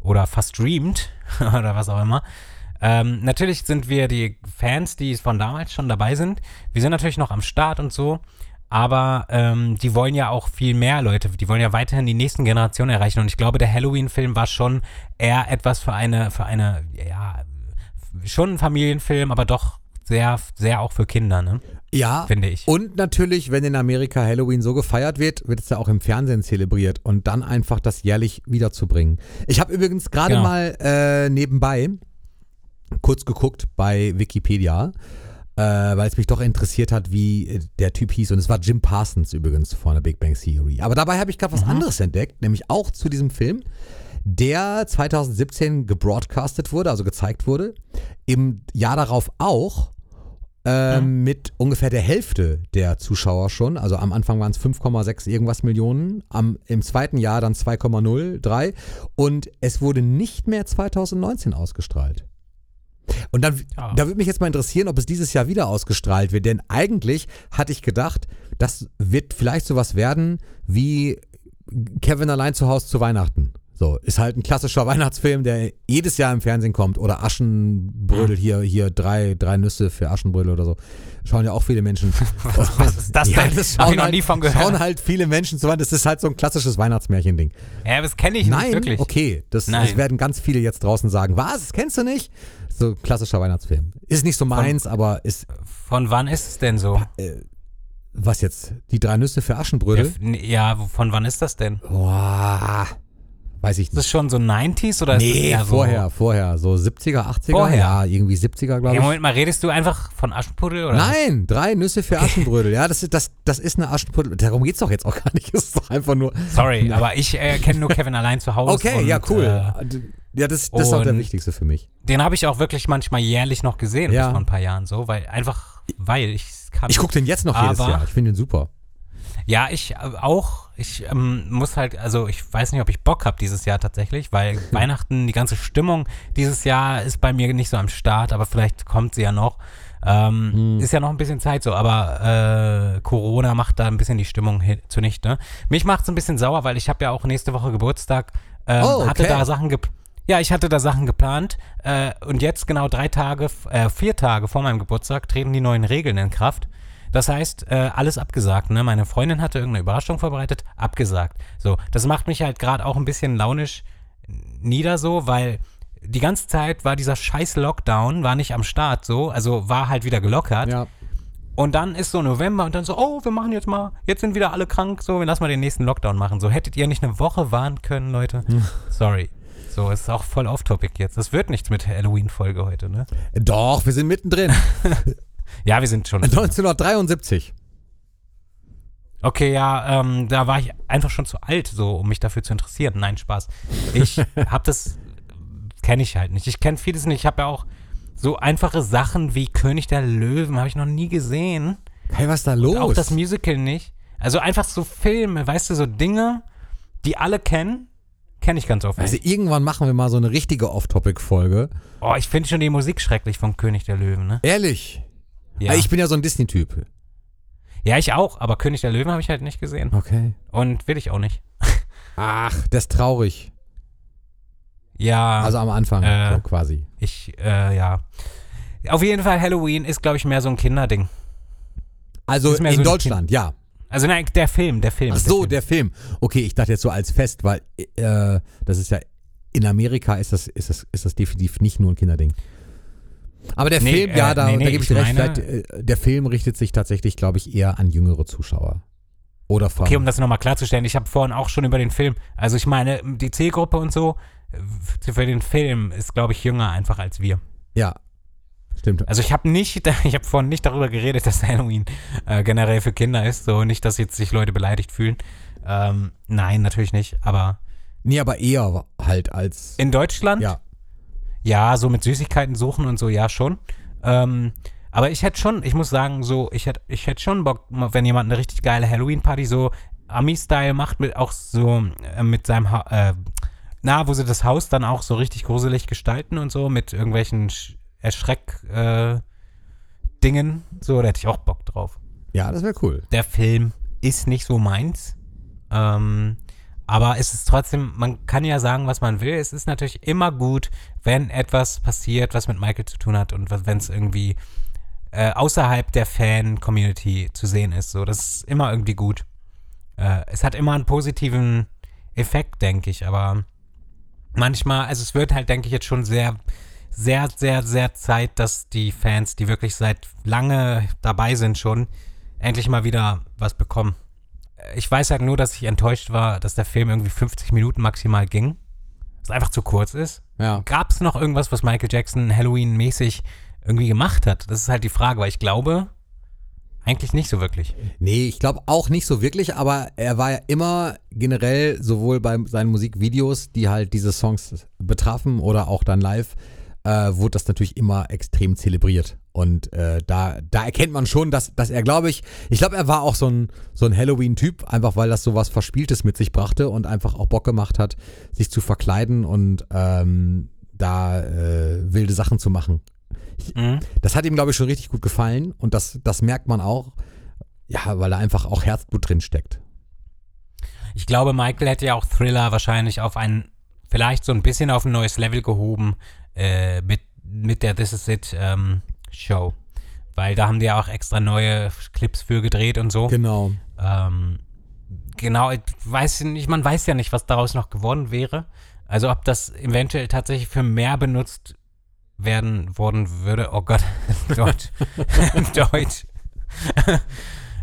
oder verstreamt [LAUGHS] oder was auch immer. Ähm, natürlich sind wir die Fans, die von damals schon dabei sind. Wir sind natürlich noch am Start und so. Aber ähm, die wollen ja auch viel mehr Leute, die wollen ja weiterhin die nächsten Generationen erreichen. Und ich glaube, der Halloween-Film war schon eher etwas für eine, für eine, ja, schon ein Familienfilm, aber doch sehr, sehr auch für Kinder, ne? Ja, Finde ich. Und natürlich, wenn in Amerika Halloween so gefeiert wird, wird es ja auch im Fernsehen zelebriert und dann einfach das jährlich wiederzubringen. Ich habe übrigens gerade Genau. mal äh, nebenbei kurz geguckt bei Wikipedia, äh, weil es mich doch interessiert hat, wie äh, der Typ hieß. Und es war Jim Parsons übrigens von der Big Bang Theory. Aber dabei habe ich gerade was anderes entdeckt, nämlich auch zu diesem Film, der 2017 gebroadcastet wurde, also gezeigt wurde. Im Jahr darauf auch ähm, mit ungefähr der Hälfte der Zuschauer schon. Also am Anfang waren es 5,6 irgendwas Millionen, am, im zweiten Jahr dann 2,03 und es wurde nicht mehr 2019 ausgestrahlt. Und dann, Ja. da würde mich jetzt mal interessieren, ob es dieses Jahr wieder ausgestrahlt wird, denn eigentlich hatte ich gedacht, das wird vielleicht sowas werden wie Kevin allein zu Hause zu Weihnachten. So, ist halt ein klassischer [LAUGHS] Weihnachtsfilm, der jedes Jahr im Fernsehen kommt. Oder Aschenbrödel, hier, hier drei, drei Nüsse für Aschenbrödel oder so. Schauen ja auch viele Menschen. [LAUGHS] [LAUGHS] Was ist das ja, denn? das schauen, ich noch halt, nie von gehört. schauen halt viele Menschen zu. Das ist halt so ein klassisches Weihnachtsmärchending. Ja, das kenne ich Nein, nicht wirklich. okay. Das, Nein. das werden ganz viele jetzt draußen sagen. Was? Das kennst du nicht? So ein klassischer Weihnachtsfilm. Ist nicht so meins, aber ist, Von wann ist es denn so? was jetzt? Die drei Nüsse für Aschenbrödel? Ja, wo- von wann ist das denn? Boah, weiß ich Ist das nicht. schon so 90s oder ist das Nee, eher so? vorher, vorher. So 70er, 80er? Vorher? Ja, irgendwie 70er, glaube Ja, ich. Moment mal, redest du einfach von Aschenputtel oder? Nein, drei Nüsse für Aschenbrödel. Ja, das ist, das, das ist eine Aschenbrödel. Darum geht's doch jetzt auch gar nicht. Es ist doch einfach nur. Sorry, Nein. aber ich äh, kenne nur Kevin allein zu Hause. Okay, und, ja, cool. Äh, ja, das, das ist auch der wichtigste für mich. den habe ich auch wirklich manchmal jährlich noch gesehen, Ja. bis vor ein paar Jahren so, weil einfach, weil ich kann. Ich gucke den jetzt noch jedes Jahr. Ich finde den super. Ja, ich äh, auch. Ich ähm, muss halt, also ich weiß nicht, ob ich Bock habe dieses Jahr tatsächlich, weil [LAUGHS] Weihnachten, die ganze Stimmung dieses Jahr ist bei mir nicht so am Start, aber vielleicht kommt sie ja noch. Ähm, Hm. Ist ja noch ein bisschen Zeit so, aber äh, Corona macht da ein bisschen die Stimmung zunichte. Mich macht es ein bisschen sauer, weil ich habe ja auch nächste Woche Geburtstag. Ähm, Oh, Hatte okay. da Sachen geplant. Ja, ich hatte da Sachen geplant äh, und jetzt genau drei Tage, äh, vier Tage vor meinem Geburtstag treten die neuen Regeln in Kraft. Das heißt, äh, alles abgesagt. Ne? Meine Freundin hatte irgendeine Überraschung vorbereitet, abgesagt. So, das macht mich halt gerade auch ein bisschen launisch nieder so, weil die ganze Zeit war dieser scheiß Lockdown, war nicht am Start so, also war halt wieder gelockert. Ja. Und dann ist so November und dann so, oh, wir machen jetzt mal, jetzt sind wieder alle krank, so, wir lassen mal den nächsten Lockdown machen. So, hättet ihr nicht eine Woche warnen können, Leute? Sorry. So, es ist auch voll off-topic jetzt. Das wird nichts mit Halloween-Folge heute, ne? Doch, wir sind mittendrin. [LAUGHS] Ja, wir sind schon. 1973. Okay, ja, ähm, da war ich einfach schon zu alt, so, um mich dafür zu interessieren. Nein, Spaß. Ich [LAUGHS] hab das, kenne ich halt nicht. Ich kenne vieles nicht. Ich habe ja auch so einfache Sachen wie König der Löwen, habe ich noch nie gesehen. Hey, was ist da los? Auch das Musical nicht. Also einfach so Filme, weißt du, so Dinge, die alle kennen, kenne ich ganz oft also nicht. irgendwann machen wir mal so eine richtige Off-Topic-Folge. Oh, ich finde schon die Musik schrecklich vom König der Löwen, ne? Ehrlich. Ja, Ich bin ja so ein Disney-Typ. ja ich auch, aber König der Löwen habe ich halt nicht gesehen. Okay. Und will ich auch nicht. Ach, das ist traurig. Ja. Also am Anfang, Äh. so quasi. Ich, äh, ja. Auf jeden Fall, Halloween ist, glaube ich, mehr so ein Kinderding. Also ist mehr in so Deutschland, ja. Also nein, der Film, der Film. Ach so, Film. der Film. Okay, ich dachte jetzt so als Fest, weil äh, das ist ja in Amerika ist das, ist das, ist das definitiv nicht nur ein Kinderding. Aber der Nee, Film, ja, äh, da, nee, nee, da gebe ich dir recht, meine- äh, der Film richtet sich tatsächlich, glaube ich, eher an jüngere Zuschauer. Oder von. Okay, um das nochmal klarzustellen, ich habe vorhin auch schon über den Film, also ich meine, die Zielgruppe und so, äh, für den Film ist, glaube ich, jünger einfach als wir. ja, stimmt. Also ich habe nicht, [LAUGHS] ich habe vorhin nicht darüber geredet, dass Halloween äh, generell für Kinder ist, so nicht, dass jetzt sich Leute beleidigt fühlen. Ähm, nein, natürlich nicht, aber Nee, aber eher halt als. in Deutschland, Ja. Ja, so mit Süßigkeiten suchen und so, ja schon. Ähm, aber ich hätte schon, ich muss sagen, so, ich hätte ich hätte schon Bock, wenn jemand eine richtig geile Halloween-Party so Ami-Style macht, mit auch so äh, mit seinem, ha äh, na, wo sie das Haus dann auch so richtig gruselig gestalten und so, mit irgendwelchen Sch Erschreck, äh, Dingen, so, da hätte ich auch Bock drauf. Ja, das wäre cool. Der Film ist nicht so meins, ähm, Aber es ist trotzdem, man kann ja sagen, was man will. Es ist natürlich immer gut, wenn etwas passiert, was mit Michael zu tun hat und wenn es irgendwie äh, außerhalb der Fan-Community zu sehen ist. So, das ist immer irgendwie gut. Äh, es hat immer einen positiven Effekt, denke ich, aber manchmal, also es wird halt, denke ich, jetzt schon sehr, sehr, sehr, sehr Zeit, dass die Fans, die wirklich seit lange dabei sind schon, endlich mal wieder was bekommen. Ich weiß halt nur, dass ich enttäuscht war, dass der Film irgendwie 50 Minuten maximal ging. Was einfach zu kurz ist. Ja. Gab es noch irgendwas, was Michael Jackson Halloween-mäßig irgendwie gemacht hat? Das ist halt die Frage, weil ich glaube, eigentlich nicht so wirklich. Nee, ich glaube auch nicht so wirklich, aber er war ja immer generell sowohl bei seinen Musikvideos, die halt diese Songs betrafen oder auch dann live, äh, wurde das natürlich immer extrem zelebriert. Und äh, da, da erkennt man schon, dass, dass er, glaube ich, ich glaube, er war auch so ein, so ein Halloween-Typ, einfach weil das so was Verspieltes mit sich brachte und einfach auch Bock gemacht hat, sich zu verkleiden und ähm, da äh, wilde Sachen zu machen. Mhm. Das hat ihm, glaube ich, schon richtig gut gefallen und das, das merkt man auch, ja, weil da einfach auch Herzblut drin steckt. Ich glaube, Michael hätte ja auch Thriller wahrscheinlich auf ein, vielleicht so ein bisschen auf ein neues Level gehoben äh, mit, mit der This Is It ähm, Show. Weil da haben die ja auch extra neue Clips für gedreht und so. Genau. Ähm, genau, ich weiß nicht, man weiß ja nicht, was daraus noch geworden wäre. Also ob das eventuell tatsächlich für mehr benutzt werden worden würde. Oh Gott, [LAUGHS] Deutsch. [LAUGHS] Deutsch.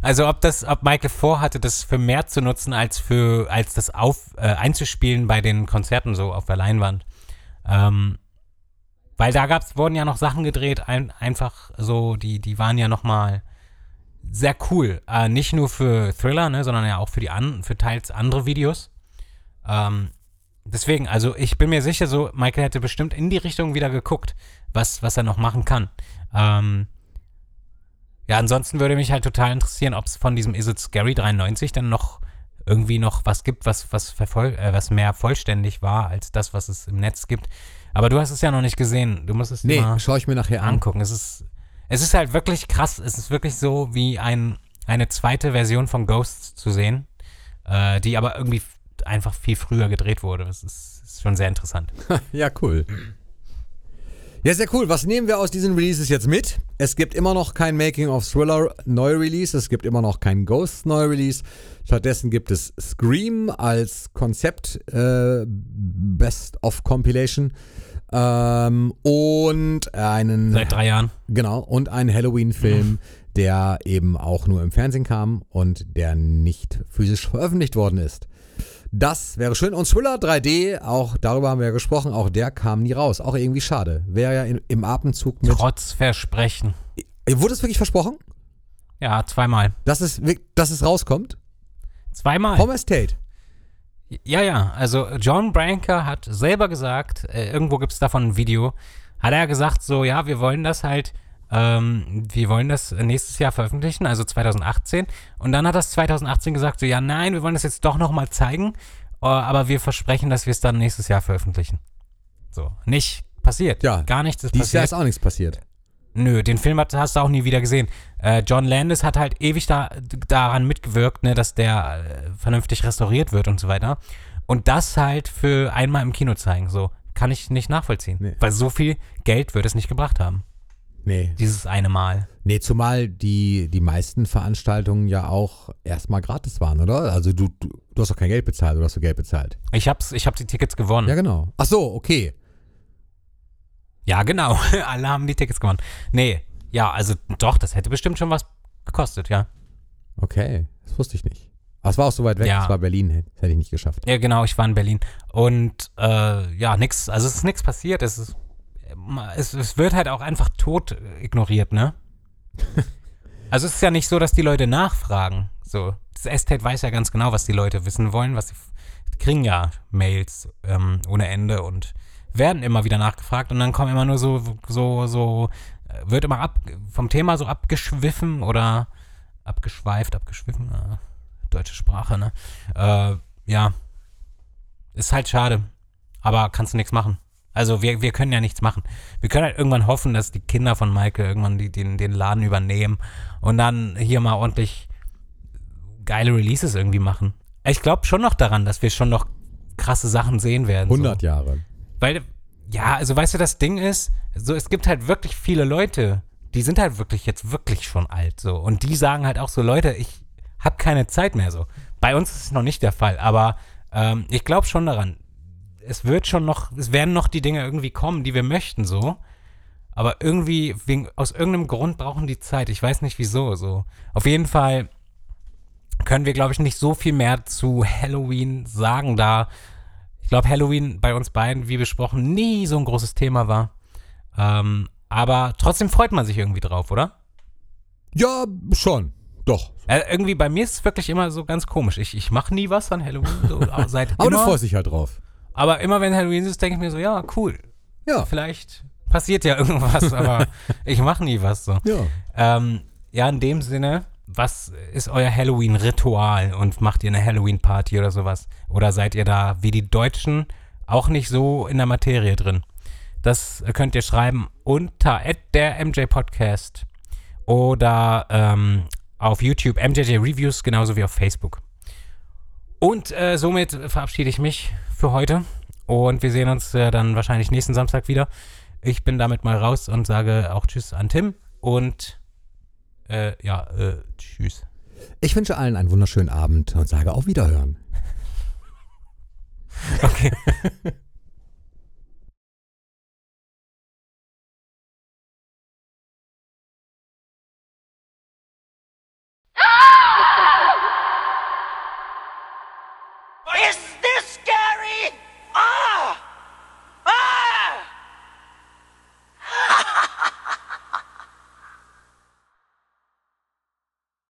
Also ob das, ob Michael vorhatte, das für mehr zu nutzen, als für, als das auf, äh, einzuspielen bei den Konzerten so auf der Leinwand. Ähm, weil da gab's, wurden ja noch Sachen gedreht, ein, einfach so, die, die waren ja nochmal sehr cool. Äh, nicht nur für Thriller, ne, sondern ja auch für die an, für teils andere Videos. Ähm, deswegen, also ich bin mir sicher, so, Michael hätte bestimmt in die Richtung wieder geguckt, was, was er noch machen kann. Ähm, ja, ansonsten würde mich halt total interessieren, ob es von diesem Is It Scary 93 dann noch irgendwie noch was gibt, was, was, äh, was mehr vollständig war als das, was es im Netz gibt. Aber du hast es ja noch nicht gesehen. Du musst es dir Nee, mal schaue ich mir nachher an. angucken. Es ist, es ist halt wirklich krass. Es ist wirklich so wie ein, eine zweite Version von Ghosts zu sehen, äh, die aber irgendwie einfach viel früher gedreht wurde. Das ist, ist schon sehr interessant. [LAUGHS] Ja, cool. Ja, sehr cool. Was nehmen wir aus diesen Releases jetzt mit? Es gibt immer noch kein Making of Thriller Neu-Release, es gibt immer noch kein Ghost Neu-Release. Stattdessen gibt es Scream als Konzept äh, Best of Compilation ähm, und einen Seit drei Jahren. Genau, und ein Halloween-Film, der eben auch nur im Fernsehen kam und der nicht physisch veröffentlicht worden ist. Das wäre schön. Und Thriller 3D, auch darüber haben wir ja gesprochen, auch der kam nie raus. Auch irgendwie schade. Wäre ja in, im Atemzug mit. Trotz Versprechen. Wurde es wirklich versprochen, Ja, zweimal. dass es, dass es rauskommt? Zweimal. Home Estate. Ja, ja. Also John Branker hat selber gesagt, äh, irgendwo gibt es davon ein Video, hat er gesagt, so, ja, wir wollen das halt, ähm, wir wollen das nächstes Jahr veröffentlichen, also 2018. Und dann hat das 2018 gesagt, so, ja, nein, wir wollen das jetzt doch nochmal zeigen, äh, aber wir versprechen, dass wir es dann nächstes Jahr veröffentlichen. So, nicht passiert. Ja, Gar nichts ist Dieses Jahr passiert. ist auch nichts passiert. Nö, den Film hat, hast du auch nie wieder gesehen. Äh, John Landis hat halt ewig da, daran mitgewirkt, ne, dass der äh, vernünftig restauriert wird und so weiter. Und das halt für einmal im Kino zeigen, so kann ich nicht nachvollziehen. Nee. Weil so viel Geld wird es nicht gebracht haben, Nee. dieses eine Mal. Nee, zumal die, die meisten Veranstaltungen ja auch erstmal gratis waren, oder? Also du, du, du hast doch kein Geld bezahlt, oder hast du Geld bezahlt? Ich hab's, ich hab die Tickets gewonnen. Ja, Ja, genau. Ach so, okay. Genau. [LAUGHS] Alle haben die Tickets gewonnen. Nee, ja, also doch, das hätte bestimmt schon was gekostet, ja. Okay, das wusste ich nicht. Aber es war auch so weit weg, Ja. es war Berlin, das hätte ich nicht geschafft. Ja, genau, ich war in Berlin. Und äh, ja, nix, also es ist nichts passiert. Es, ist, es, es wird halt auch einfach tot ignoriert, ne? [LAUGHS] also es ist ja nicht so, dass die Leute nachfragen. So, das Estate weiß ja ganz genau, was die Leute wissen wollen, was sie die kriegen ja Mails ähm, ohne Ende und werden immer wieder nachgefragt und dann kommen immer nur so, so, so, wird immer ab, vom Thema so abgeschwiffen oder abgeschweift, abgeschwiffen, äh, deutsche Sprache, ne? Äh, ja, ist halt schade. Aber kannst du nichts machen. Also wir, wir können ja nichts machen. Wir können halt irgendwann hoffen, dass die Kinder von Michael irgendwann die, den, den Laden übernehmen und dann hier mal ordentlich geile Releases irgendwie machen. Ich glaube schon noch daran, dass wir schon noch krasse Sachen sehen werden. 100 so. Jahre. Weil, ja, also weißt du, das Ding ist, so, es gibt halt wirklich viele Leute, die sind halt wirklich jetzt wirklich schon alt, so. Und die sagen halt auch so, Leute, ich habe keine Zeit mehr, so. Bei uns ist es noch nicht der Fall, aber ähm, ich glaube schon daran. Es wird schon noch, es werden noch die Dinge irgendwie kommen, die wir möchten, so. Aber irgendwie, wegen, aus irgendeinem Grund brauchen die Zeit. Ich weiß nicht wieso, so. Auf jeden Fall können wir, glaube ich, nicht so viel mehr zu Halloween sagen, da ich glaube, Halloween bei uns beiden, wie besprochen, nie so ein großes Thema war. Ähm, aber trotzdem freut man sich irgendwie drauf, oder? Ja, schon. Doch. Äh, irgendwie bei mir ist es wirklich immer so ganz komisch. Ich, ich mache nie was an Halloween, so, [LAUGHS] aber seit Aber immer. du freust dich halt drauf. aber immer wenn Halloween ist, denke ich mir so, ja, cool. Ja. Vielleicht passiert ja [LAUGHS] irgendwas, aber [LAUGHS] ich mache nie was so. Ja. Ähm, ja, in dem Sinne, was ist euer Halloween-Ritual und macht ihr eine Halloween-Party oder sowas? Oder seid ihr da wie die Deutschen auch nicht so in der Materie drin? Das könnt ihr schreiben unter der MJ Podcast oder ähm, auf YouTube MJJ Reviews genauso wie auf Facebook. Und äh, somit verabschiede ich mich für heute und wir sehen uns äh, dann wahrscheinlich nächsten Samstag wieder. Ich bin damit mal raus und sage auch Tschüss an Tim und äh, ja, äh, tschüss. Ich wünsche allen einen wunderschönen Abend und sage auf Wiederhören. [LAUGHS] Okay.